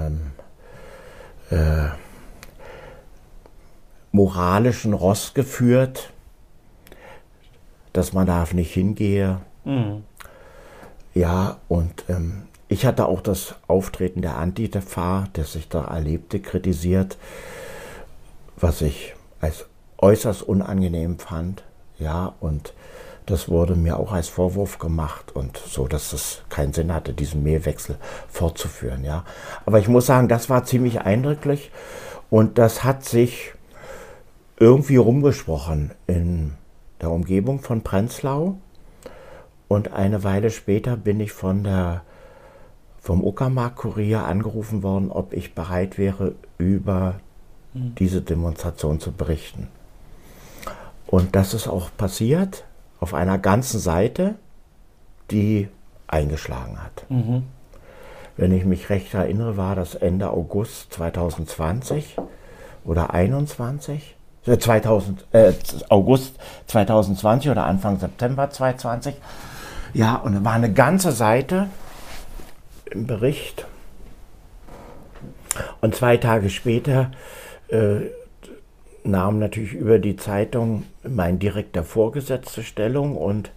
A: ähm, äh, moralischen Ross geführt, dass man darf nicht hingehe. Mhm. Ja, und ähm, ich hatte auch das Auftreten der Antifa, das ich da erlebte, kritisiert, was ich als äußerst unangenehm fand. Ja, und das wurde mir auch als Vorwurf gemacht und so, dass es keinen Sinn hatte, diesen Mehlwechsel fortzuführen. Ja. Aber ich muss sagen, das war ziemlich eindrücklich und das hat sich irgendwie rumgesprochen in der Umgebung von Prenzlau. Und eine Weile später bin ich von der, vom Uckermark-Kurier angerufen worden, ob ich bereit wäre, über mhm. diese Demonstration zu berichten. Und das ist auch passiert auf einer ganzen Seite, die eingeschlagen hat. Mhm. Wenn ich mich recht erinnere, war das Ende August 2020 oder 21. 2000, äh, August 2020 oder Anfang September 2020. Ja, und da war eine ganze Seite im Bericht. Und zwei Tage später äh, nahm natürlich über die Zeitung mein direkter Vorgesetzte Stellung und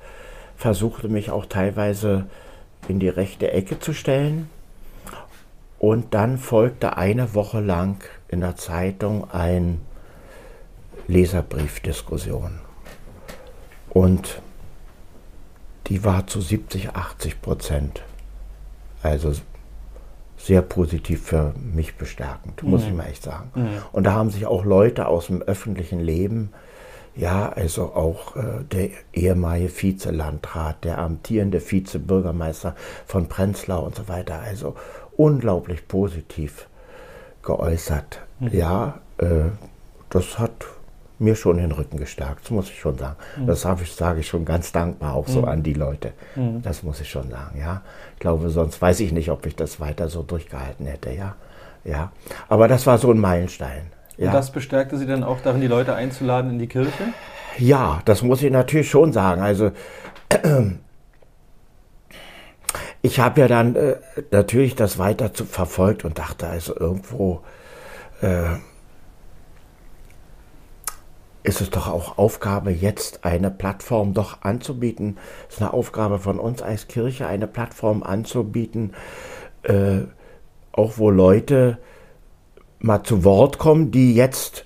A: versuchte mich auch teilweise in die rechte Ecke zu stellen. Und dann folgte eine Woche lang in der Zeitung ein Leserbriefdiskussion. Und die war zu 70, 80 Prozent. Also sehr positiv für mich bestärkend, muss mhm. ich mal echt sagen. Mhm. Und da haben sich auch Leute aus dem öffentlichen Leben Ja, also auch äh, der ehemalige Vizelandrat, der amtierende Vizebürgermeister von Prenzlau und so weiter. Also unglaublich positiv geäußert. Mhm. Ja, äh, das hat mir schon den Rücken gestärkt, das muss ich schon sagen. Mhm. Das ich, sage ich schon ganz dankbar auch so mhm. an die Leute. Mhm. Das muss ich schon sagen, ja. Ich glaube, sonst weiß ich nicht, ob ich das weiter so durchgehalten hätte, ja. Ja. Aber das war so ein Meilenstein.
C: Ja. Und das bestärkte Sie dann auch darin, die Leute einzuladen in die Kirche?
A: Ja, das muss ich natürlich schon sagen. Also ich habe ja dann äh, natürlich das weiter verfolgt und dachte also irgendwo äh, ist es doch auch Aufgabe, jetzt eine Plattform doch anzubieten. Es ist eine Aufgabe von uns als Kirche, eine Plattform anzubieten, äh, auch wo Leute mal zu Wort kommen, die jetzt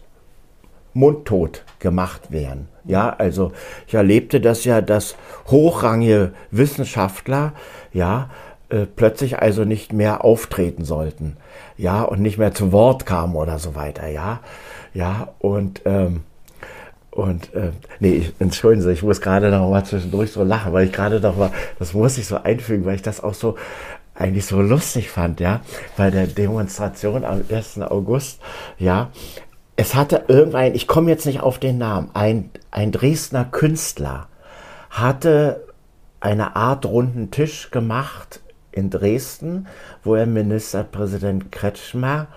A: mundtot gemacht werden. Ja, also ich erlebte das ja, dass hochrangige Wissenschaftler, ja, äh, plötzlich also nicht mehr auftreten sollten, ja, und nicht mehr zu Wort kamen oder so weiter, ja, ja, und ähm, und äh, nee, ich, entschuldigen Sie, ich muss gerade noch mal zwischendurch so lachen, weil ich gerade noch mal, das muss ich so einfügen, weil ich das auch so eigentlich so lustig fand, ja, bei der Demonstration am 1. August, ja, es hatte irgendein, ich komme jetzt nicht auf den Namen, ein, ein Dresdner Künstler hatte eine Art runden Tisch gemacht in Dresden, wo er Ministerpräsident Kretschmer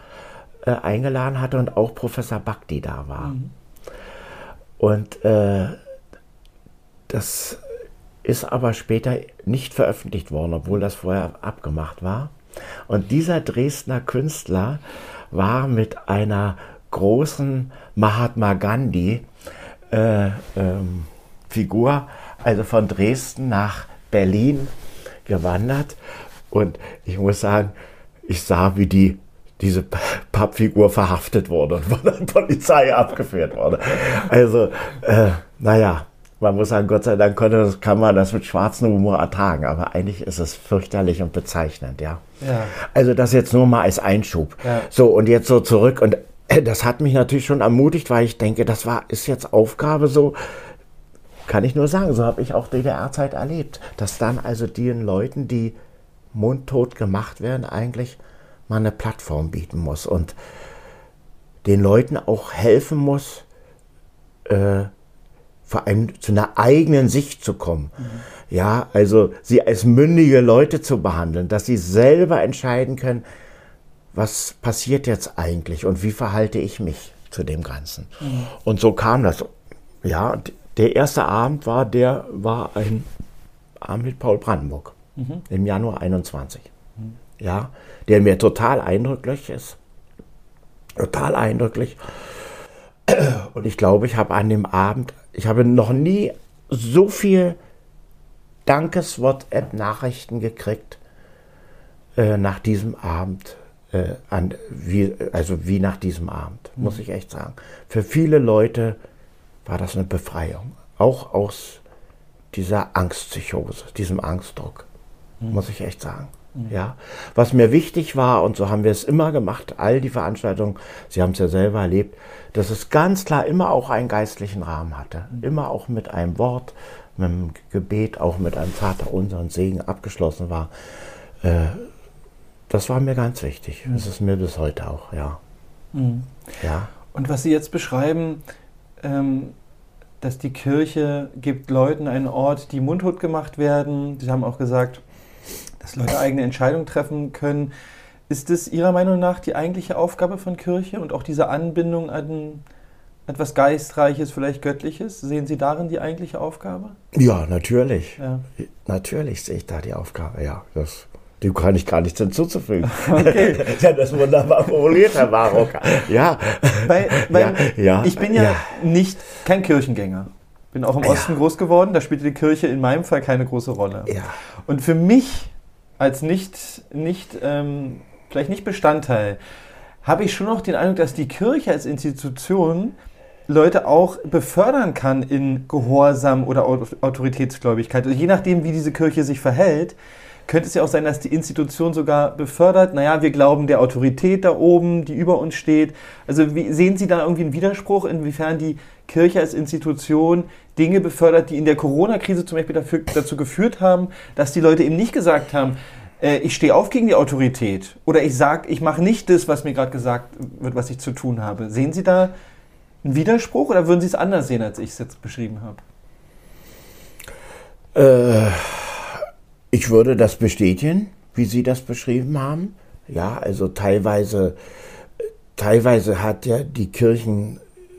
A: äh, eingeladen hatte und auch Professor Bakti da war. Mhm. Und äh, das ist aber später nicht veröffentlicht worden, obwohl das vorher abgemacht war. Und dieser Dresdner Künstler war mit einer großen Mahatma Gandhi äh, ähm, Figur, also von Dresden nach Berlin gewandert. Und ich muss sagen, ich sah, wie die, diese Pappfigur verhaftet wurde und von der Polizei abgeführt wurde. Also, äh, naja, man muss sagen, Gott sei Dank konnte, kann man das mit schwarzem Humor ertragen, aber eigentlich ist es fürchterlich und bezeichnend, ja. ja. Also das jetzt nur mal als Einschub. Ja. So, und jetzt so zurück und äh, das hat mich natürlich schon ermutigt, weil ich denke, das war, ist jetzt Aufgabe so, kann ich nur sagen, so habe ich auch DDR-Zeit erlebt, dass dann also den Leuten, die mundtot gemacht werden, eigentlich mal eine Plattform bieten muss und den Leuten auch helfen muss, äh, vor allem zu einer eigenen Sicht zu kommen. Mhm. Ja, also sie als mündige Leute zu behandeln, dass sie selber entscheiden können, was passiert jetzt eigentlich und wie verhalte ich mich zu dem Ganzen. Mhm. Und so kam das. Ja, der erste Abend war, der war ein Abend mit Paul Brandenburg mhm. im Januar 21. Ja, der mir total eindrücklich ist. Total eindrücklich. Und ich glaube, ich habe an dem Abend, ich habe noch nie so viel Dankeswort-App-Nachrichten gekriegt äh, nach diesem Abend äh, an, wie, also wie nach diesem Abend, mhm. muss ich echt sagen. Für viele Leute war das eine Befreiung, auch aus dieser Angstpsychose, diesem Angstdruck, mhm. muss ich echt sagen. Mhm. Ja, was mir wichtig war, und so haben wir es immer gemacht, all die Veranstaltungen, Sie haben es ja selber erlebt, dass es ganz klar immer auch einen geistlichen Rahmen hatte. Mhm. Immer auch mit einem Wort, mit einem Gebet, auch mit einem Vater unseren Segen abgeschlossen war. Äh, das war mir ganz wichtig. Mhm. Das ist mir bis heute auch, ja.
C: Mhm. ja. Und was Sie jetzt beschreiben, ähm, dass die Kirche gibt Leuten einen Ort, die mundtot gemacht werden. Sie haben auch gesagt, dass Leute eigene Entscheidungen treffen können. Ist es Ihrer Meinung nach die eigentliche Aufgabe von Kirche und auch diese Anbindung an etwas Geistreiches, vielleicht Göttliches? Sehen Sie darin die eigentliche Aufgabe?
A: Ja, natürlich. Ja. Natürlich sehe ich da die Aufgabe, ja. Das dem kann ich gar nichts hinzuzufügen. (laughs) Okay. (laughs) ja, das ist wunderbar formuliert, Herr Barock. Ja.
C: Weil, weil ja, ja, ich bin ja, ja, nicht kein Kirchengänger. Bin auch im Osten groß geworden, da spielte die Kirche in meinem Fall keine große Rolle.
A: Ja.
C: Und für mich als nicht, nicht ähm, vielleicht nicht Bestandteil, habe ich schon noch den Eindruck, dass die Kirche als Institution Leute auch befördern kann in Gehorsam oder Autoritätsgläubigkeit. Also je nachdem, wie diese Kirche sich verhält, könnte es ja auch sein, dass die Institution sogar befördert, naja, wir glauben der Autorität da oben, die über uns steht. Also wie, sehen Sie da irgendwie einen Widerspruch, inwiefern die Kirche als Institution Dinge befördert, die in der Corona-Krise zum Beispiel dafür, dazu geführt haben, dass die Leute eben nicht gesagt haben, äh, ich stehe auf gegen die Autorität oder ich sage, ich mache nicht das, was mir gerade gesagt wird, was ich zu tun habe. Sehen Sie da einen Widerspruch oder würden Sie es anders sehen, als ich es jetzt beschrieben habe?
A: Äh, ich würde das bestätigen, wie Sie das beschrieben haben. Ja, also teilweise, teilweise hat ja die Kirchen,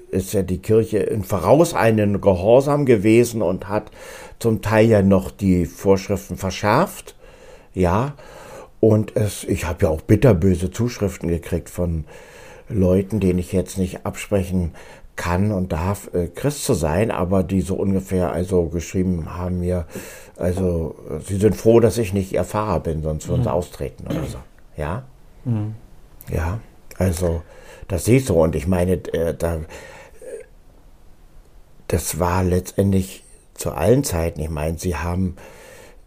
A: ist ja die Kirche in vorauseilenden Gehorsam gewesen und hat zum Teil ja noch die Vorschriften verschärft. Ja, und es, ich habe ja auch bitterböse Zuschriften gekriegt von Leuten, denen ich jetzt nicht absprechen kann und darf, äh, Christ zu sein, aber die so ungefähr also geschrieben haben mir, also sie sind froh, dass ich nicht ihr Pfarrer bin, sonst würden mhm. sie austreten oder so. Ja? Mhm. Ja, also das sehe ich so und ich meine, äh, da, das war letztendlich zu allen Zeiten. Ich meine, sie haben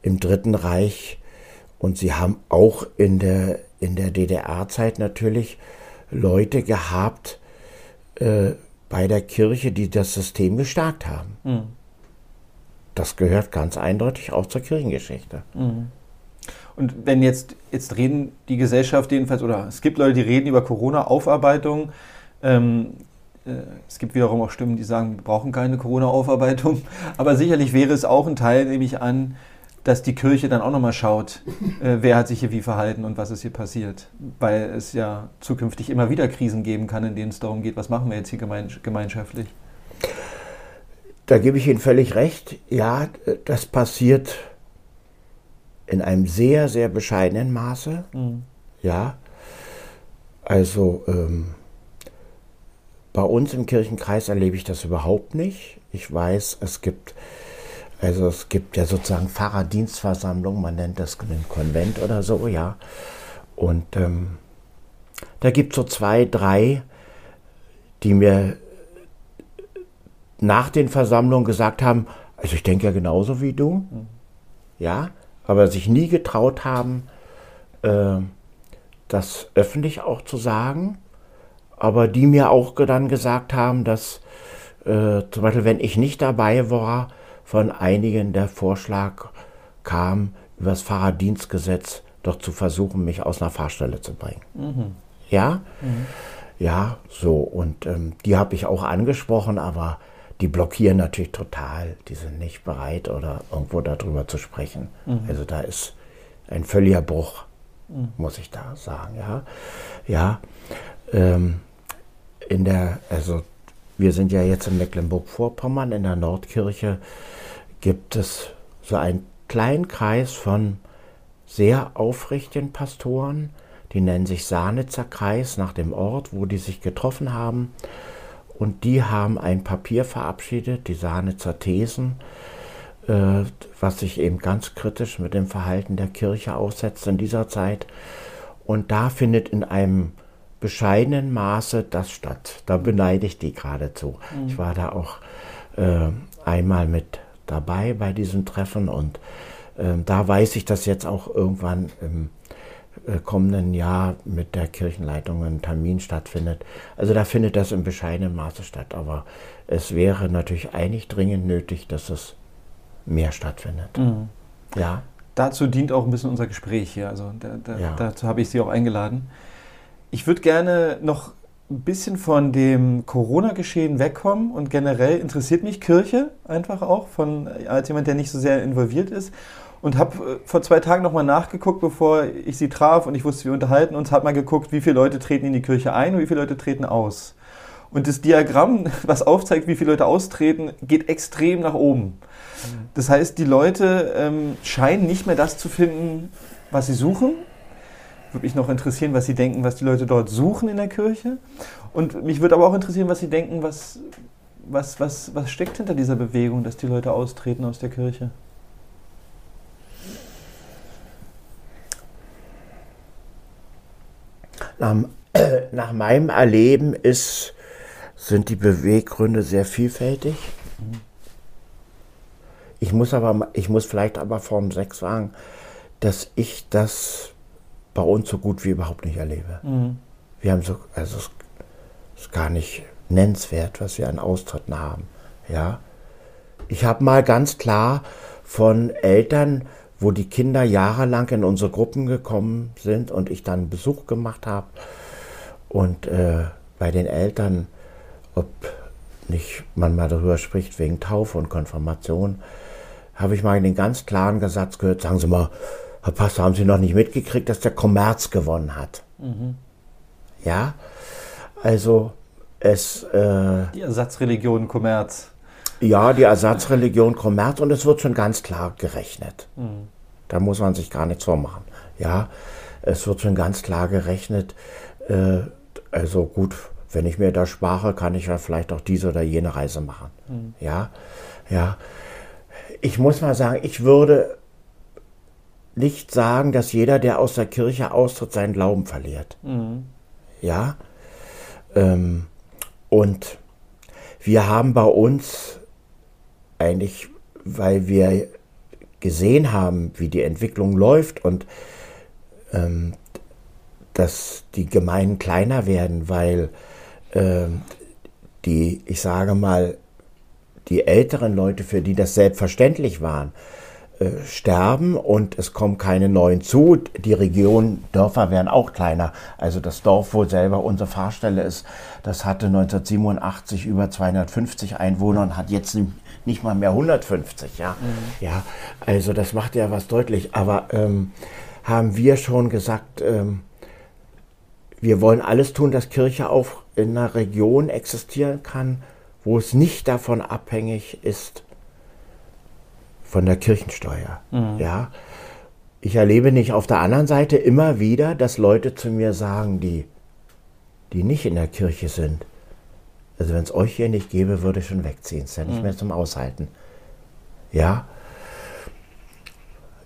A: im Dritten Reich und sie haben auch in der, in der DDR-Zeit natürlich Leute gehabt, äh, bei der Kirche, die das System gestärkt haben. Mhm. Das gehört ganz eindeutig auch zur Kirchengeschichte. Mhm.
C: Und wenn jetzt, jetzt reden die Gesellschaft jedenfalls, oder es gibt Leute, die reden über Corona-Aufarbeitung. Ähm, äh, es gibt wiederum auch Stimmen, die sagen, wir brauchen keine Corona-Aufarbeitung. (laughs) Aber sicherlich wäre es auch ein Teil, nehme ich an, dass die Kirche dann auch nochmal schaut, äh, wer hat sich hier wie verhalten und was ist hier passiert. Weil es ja zukünftig immer wieder Krisen geben kann, in denen es darum geht, was machen wir jetzt hier gemeinschaftlich.
A: Da gebe ich Ihnen völlig recht. Ja, das passiert in einem sehr, sehr bescheidenen Maße. Mhm. Ja, also ähm, bei uns im Kirchenkreis erlebe ich das überhaupt nicht. Ich weiß, es gibt also es gibt ja sozusagen Pfarrerdienstversammlungen, man nennt das einen Konvent oder so, ja. Und ähm, da gibt es so zwei, drei, die mir nach den Versammlungen gesagt haben, also ich denke ja genauso wie du, mhm. ja, aber sich nie getraut haben, äh, das öffentlich auch zu sagen, aber die mir auch dann gesagt haben, dass äh, zum Beispiel, wenn ich nicht dabei war, von einigen der Vorschlag kam, über das Fahrraddienstgesetz doch zu versuchen, mich aus einer Fahrstelle zu bringen. Mhm. Ja? Mhm. Ja, so. Und ähm, die habe ich auch angesprochen, aber die blockieren natürlich total. Die sind nicht bereit oder irgendwo darüber zu sprechen. Mhm. Also da ist ein völliger Bruch, mhm. muss ich da sagen. Ja, ja. Ähm, in der, also wir sind ja jetzt in Mecklenburg-Vorpommern in der Nordkirche gibt es so einen kleinen Kreis von sehr aufrichtigen Pastoren, die nennen sich Sahnitzer Kreis nach dem Ort, wo die sich getroffen haben. Und die haben ein Papier verabschiedet, die Sahnitzer Thesen, äh, was sich eben ganz kritisch mit dem Verhalten der Kirche aussetzt in dieser Zeit. Und da findet in einem bescheidenen Maße das statt. Da beneide ich die geradezu. Mhm. Ich war da auch äh, einmal mit dabei bei diesen Treffen und äh, da weiß ich, dass jetzt auch irgendwann im kommenden Jahr mit der Kirchenleitung ein Termin stattfindet. Also da findet das in bescheidenem Maße statt, aber es wäre natürlich eigentlich dringend nötig, dass es mehr stattfindet. Mhm.
C: Ja. Dazu dient auch ein bisschen unser Gespräch hier. Also da, da, ja. dazu habe ich Sie auch eingeladen. Ich würde gerne noch ein bisschen von dem Corona-Geschehen wegkommen und generell interessiert mich Kirche einfach auch, von, als jemand, der nicht so sehr involviert ist. Und habe äh, vor zwei Tagen nochmal nachgeguckt, bevor ich sie traf und ich wusste, wir unterhalten uns, habe mal geguckt, wie viele Leute treten in die Kirche ein und wie viele Leute treten aus. Und das Diagramm, (laughs) was aufzeigt, wie viele Leute austreten, geht extrem nach oben. Das heißt, die Leute ähm, scheinen nicht mehr das zu finden, was sie suchen, würde mich noch interessieren, was Sie denken, was die Leute dort suchen in der Kirche. Und mich würde aber auch interessieren, was Sie denken, was, was, was, was steckt hinter dieser Bewegung, dass die Leute austreten aus der Kirche.
A: Nach, äh, (clears throat) nach meinem Erleben ist, sind die Beweggründe sehr vielfältig. Ich muss aber, ich muss vielleicht aber Form 6 sagen, dass ich das bei uns so gut wie überhaupt nicht erlebe.
C: Mhm.
A: Wir haben so, also es ist gar nicht nennenswert, was wir an Austritten haben. Ja, ich habe mal ganz klar von Eltern, wo die Kinder jahrelang in unsere Gruppen gekommen sind und ich dann Besuch gemacht habe und äh, bei den Eltern, ob nicht man mal darüber spricht wegen Taufe und Konfirmation, habe ich mal den ganz klaren Gesatz gehört, sagen Sie mal, Herr Pastor, haben Sie noch nicht mitgekriegt, dass der Kommerz gewonnen hat? Ja, also es... Äh,
C: Die Ersatzreligion Kommerz.
A: Ja, die Ersatzreligion Kommerz und es wird schon ganz klar gerechnet. Da muss man sich gar nichts vormachen. Ja, es wird schon ganz klar gerechnet. Äh, also gut, wenn ich mir das spare, kann ich ja vielleicht auch diese oder jene Reise machen. Ja, ja. Ich muss mal sagen, ich würde nicht sagen, dass jeder, der aus der Kirche austritt, seinen Glauben verliert. Ja. Ähm, und wir haben bei uns eigentlich, weil wir gesehen haben, wie die Entwicklung läuft und ähm, dass die Gemeinden kleiner werden, weil ähm, die, ich sage mal, die älteren Leute, für die das selbstverständlich waren, äh, sterben und es kommen keine neuen zu. Die Regionen, Dörfer werden auch kleiner. Also das Dorf, wo selber unsere Fahrstelle ist, das hatte 1987 über 250 Einwohner und hat jetzt nicht mal mehr 150. Ja, ja also das macht ja was deutlich. Aber ähm, haben wir schon gesagt, ähm, wir wollen alles tun, dass Kirche auch in einer Region existieren kann, wo es nicht davon abhängig ist, von der Kirchensteuer. Ja, ich erlebe nicht auf der anderen Seite immer wieder, dass Leute zu mir sagen, die, die nicht in der Kirche sind. Also wenn es euch hier nicht gäbe, würde ich schon wegziehen. Es ist ja nicht mehr zum Aushalten. Ja.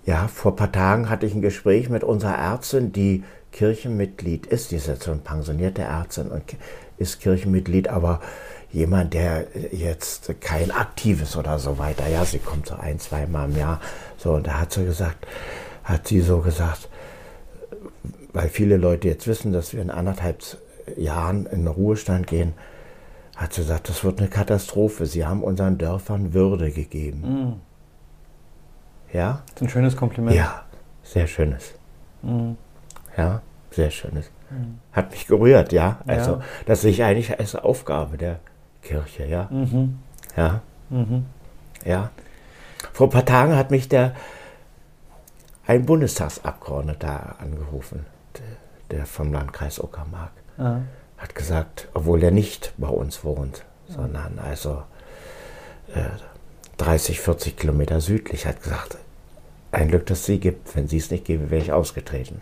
A: Ja, vor ein paar Tagen hatte ich ein Gespräch mit unserer Ärztin, die Kirchenmitglied ist. Die ist jetzt so eine pensionierte Ärztin und ist Kirchenmitglied, aber jemand, der jetzt kein aktives oder so weiter. Ja, sie kommt so ein, zweimal im Jahr. So, und da hat sie gesagt, hat sie so gesagt, weil viele Leute jetzt wissen, dass wir in anderthalb Jahren in den Ruhestand gehen, hat sie gesagt, das wird eine Katastrophe. Sie haben unseren Dörfern Würde gegeben. Ja?
C: Das ist ein schönes Kompliment.
A: Ja, sehr schönes. Ja, sehr schönes. Hat mich gerührt, ja. Also,
C: Ja.
A: das sehe ich eigentlich als Aufgabe der Kirche, ja. Ja. Ja. Vor ein paar Tagen hat mich der ein Bundestagsabgeordneter angerufen, der, vom Landkreis Uckermark.
C: Ah.
A: Hat gesagt, obwohl er nicht bei uns wohnt, sondern also äh, 30, 40 Kilometer südlich, hat gesagt, ein Glück, dass es sie gibt. Wenn sie es nicht gäbe, wäre ich ausgetreten.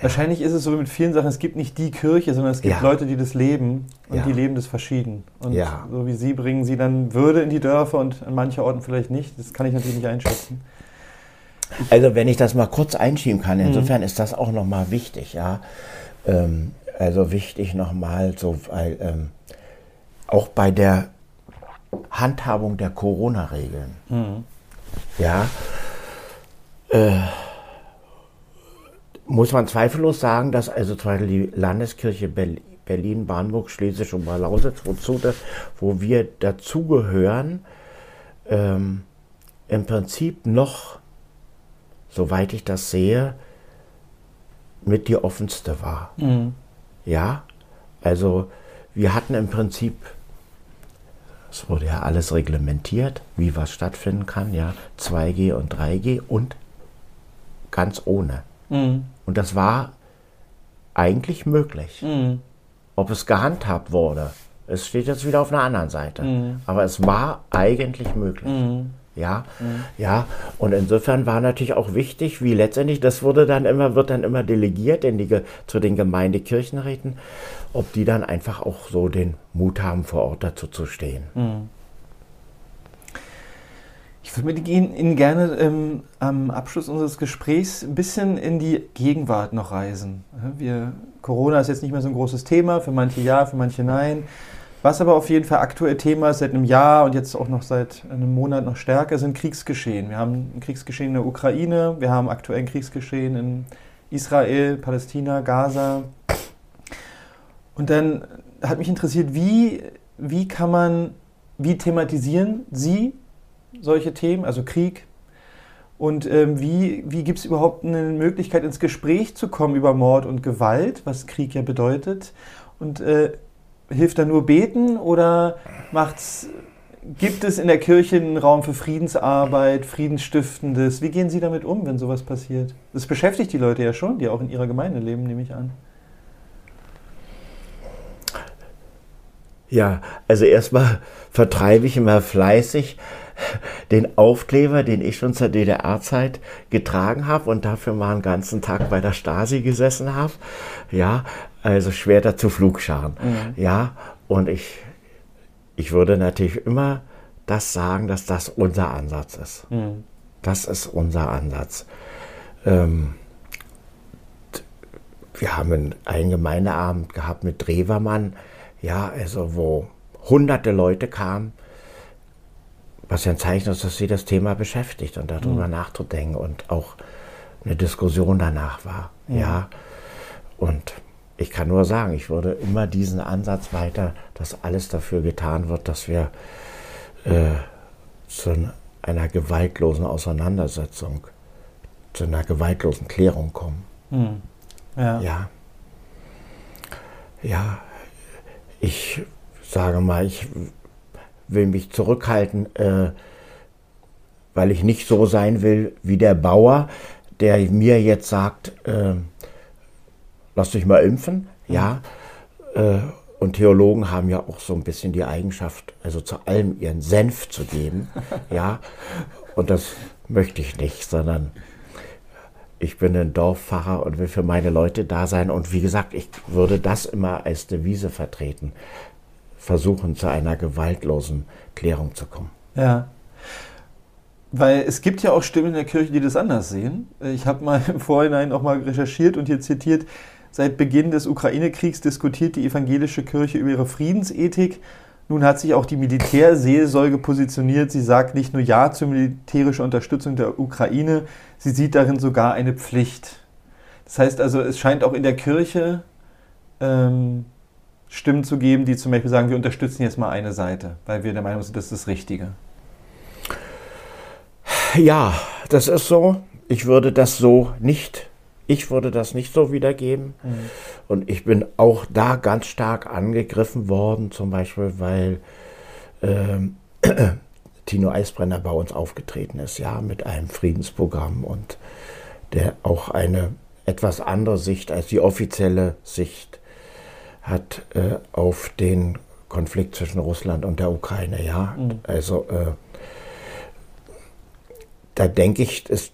C: Wahrscheinlich ist es so wie mit vielen Sachen, es gibt nicht die Kirche, sondern es gibt
A: Ja.
C: Leute, die das leben und
A: Ja.
C: die leben das verschieden. Und
A: Ja.
C: so wie Sie bringen Sie dann Würde in die Dörfer und an manchen Orten vielleicht nicht. Das kann ich natürlich nicht einschätzen.
A: Also wenn ich das mal kurz einschieben kann, insofern ist das auch nochmal wichtig, ja. Ähm, also wichtig nochmal, so, weil ähm, auch bei der Handhabung der Corona-Regeln, ja, äh, muss man zweifellos sagen, dass also zum Beispiel die Landeskirche Berlin, Brandenburg, Schleswig und Lausitz, wozu das, wo wir dazugehören, ähm, im Prinzip noch soweit ich das sehe, mit die offenste war. Ja, also wir hatten im Prinzip, es wurde ja alles reglementiert, wie was stattfinden kann, ja, 2G und 3G und ganz ohne. Und das war eigentlich möglich. Ob es gehandhabt wurde, es steht jetzt wieder auf einer anderen Seite. Aber es war eigentlich möglich. Ja, ja. Und insofern war natürlich auch wichtig, wie letztendlich, das wurde dann immer, wird dann immer delegiert in die, zu den Gemeindekirchenräten, ob die dann einfach auch so den Mut haben, vor Ort dazu zu stehen.
C: Ich würde mit Ihnen Ihnen gerne ähm, am Abschluss unseres Gesprächs ein bisschen in die Gegenwart noch reisen. Wir, Corona ist jetzt nicht mehr so ein großes Thema, für manche ja, für manche nein. Was aber auf jeden Fall aktuell Thema ist seit einem Jahr und jetzt auch noch seit einem Monat noch stärker, sind Kriegsgeschehen. Wir haben ein Kriegsgeschehen in der Ukraine, wir haben aktuell ein Kriegsgeschehen in Israel, Palästina, Gaza. Und dann hat mich interessiert, wie, wie kann man, wie thematisieren Sie solche Themen, also Krieg? Und ähm, wie, wie gibt es überhaupt eine Möglichkeit, ins Gespräch zu kommen über Mord und Gewalt, was Krieg ja bedeutet? Und äh, hilft da nur beten oder macht's, gibt es in der Kirche einen Raum für Friedensarbeit, Friedensstiftendes? Wie gehen Sie damit um, wenn sowas passiert? Das beschäftigt die Leute ja schon, die auch in ihrer Gemeinde leben, nehme ich an.
A: Ja, also erstmal vertreibe ich immer fleißig den Aufkleber, den ich schon zur DDR-Zeit getragen habe und dafür mal einen ganzen Tag bei der Stasi gesessen habe. Ja, also Schwerter zu Flugscharen. Mhm. Ja, und ich, ich würde natürlich immer das sagen, dass das unser Ansatz ist. Mhm. Das ist unser Ansatz. Ähm, wir haben einen Gemeindeabend gehabt mit Drewermann, ja, also wo hunderte Leute kamen, was ja ein Zeichen ist, dass sie das Thema beschäftigt und darüber mhm. nachzudenken und auch eine Diskussion danach war. Mhm. Ja. Und ich kann nur sagen, ich würde immer diesen Ansatz weiter, dass alles dafür getan wird, dass wir äh, zu einer gewaltlosen Auseinandersetzung, zu einer gewaltlosen Klärung kommen. Mhm. Ja. ja. Ja, ich sage mal, ich will mich zurückhalten, äh, weil ich nicht so sein will wie der Bauer, der mir jetzt sagt, äh, lass dich mal impfen. Ja. Äh, und Theologen haben ja auch so ein bisschen die Eigenschaft, also zu allem ihren Senf zu geben. (laughs) ja. Und das möchte ich nicht, sondern ich bin ein Dorfpfarrer und will für meine Leute da sein. Und wie gesagt, ich würde das immer als Devise vertreten versuchen, zu einer gewaltlosen Klärung zu kommen.
C: Ja. Weil es gibt ja auch Stimmen in der Kirche, die das anders sehen. Ich habe mal im Vorhinein auch mal recherchiert und hier zitiert, seit Beginn des Ukraine-Kriegs diskutiert die evangelische Kirche über ihre Friedensethik. Nun hat sich auch die Militärseelsorge positioniert. Sie sagt nicht nur Ja zur militärischen Unterstützung der Ukraine, sie sieht darin sogar eine Pflicht. Das heißt also, es scheint auch in der Kirche ähm, Stimmen zu geben, die zum Beispiel sagen, wir unterstützen jetzt mal eine Seite, weil wir der Meinung sind, das ist das Richtige.
A: Ja, das ist so. Ich würde das so nicht, ich würde das nicht so wiedergeben. Mhm. Und ich bin auch da ganz stark angegriffen worden, zum Beispiel, weil ähm, (clears throat) Tino Eisbrenner bei uns aufgetreten ist, ja, mit einem Friedensprogramm und der auch eine etwas andere Sicht als die offizielle Sicht hat äh, auf den Konflikt zwischen Russland und der Ukraine. Ja, mhm. also äh, da denke ich, es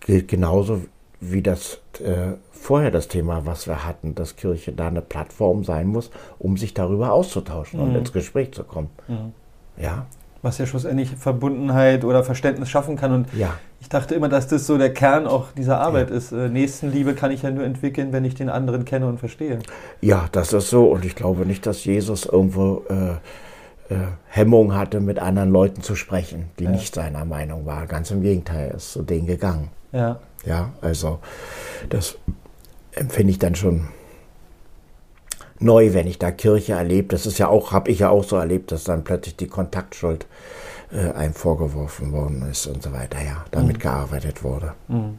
A: gilt genauso wie das äh, vorher das Thema, was wir hatten, dass Kirche da eine Plattform sein muss, um sich darüber auszutauschen mhm. und ins Gespräch zu kommen. Mhm.
C: Ja was ja schlussendlich Verbundenheit oder Verständnis schaffen kann. Und ja. ich dachte immer, dass das so der Kern auch dieser Arbeit ja. ist. Äh, Nächstenliebe kann ich ja nur entwickeln, wenn ich den anderen kenne und verstehe.
A: Ja, das ist so. Und ich glaube nicht, dass Jesus irgendwo äh, äh, Hemmung hatte, mit anderen Leuten zu sprechen, die ja. nicht seiner Meinung waren. Ganz im Gegenteil, er ist zu denen gegangen. Ja. Ja, also das empfinde ich dann schon neu, wenn ich da Kirche erlebe. Das ist ja auch, habe ich ja auch so erlebt, dass dann plötzlich die Kontaktschuld äh, einem vorgeworfen worden ist und so weiter. Ja, damit mhm. gearbeitet wurde. Mhm.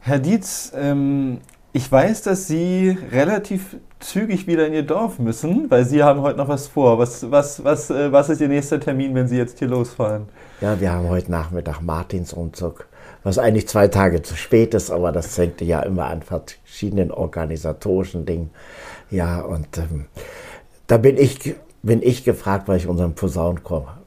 C: Herr Dietz, ähm, ich weiß, dass Sie relativ zügig wieder in Ihr Dorf müssen, weil Sie haben heute noch was vor. Was, was, was, äh, was ist Ihr nächster Termin, wenn Sie jetzt hier losfahren?
A: Ja, wir haben heute Nachmittag Martinsumzug was eigentlich zwei Tage zu spät ist, aber das hängt ja immer an verschiedenen organisatorischen Dingen. Ja, und ähm, da bin ich, bin ich gefragt, weil ich unseren Posaunenchor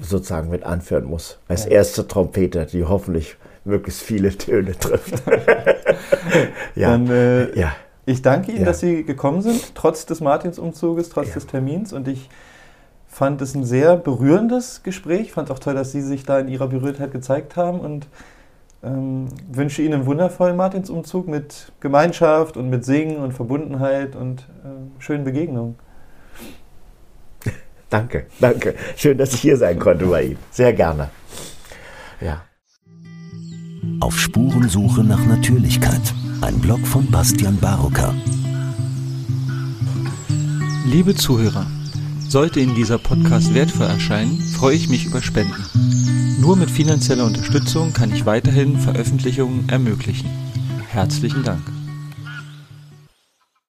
A: sozusagen mit anführen muss. Als erste Trompete, die hoffentlich möglichst viele Töne trifft. (laughs) (laughs)
C: ja. Dann, äh, ja. Ich danke Ihnen, ja. dass Sie gekommen sind, trotz des Martinsumzuges, trotz ja. des Termins. Und ich fand es ein sehr berührendes Gespräch. Ich fand es auch toll, dass Sie sich da in Ihrer Berührtheit gezeigt haben. Und ähm, wünsche Ihnen einen wundervollen Martinsumzug mit Gemeinschaft und mit Singen und Verbundenheit und äh, schönen Begegnungen. (laughs)
A: Danke, danke. Schön, dass ich hier sein konnte bei Ihnen. Sehr gerne. Ja.
B: Auf Spurensuche nach Natürlichkeit. Ein Blog von Bastian Barocker.
C: Liebe Zuhörer, sollte Ihnen dieser Podcast wertvoll erscheinen, freue ich mich über Spenden. Nur mit finanzieller Unterstützung kann ich weiterhin Veröffentlichungen ermöglichen. Herzlichen Dank.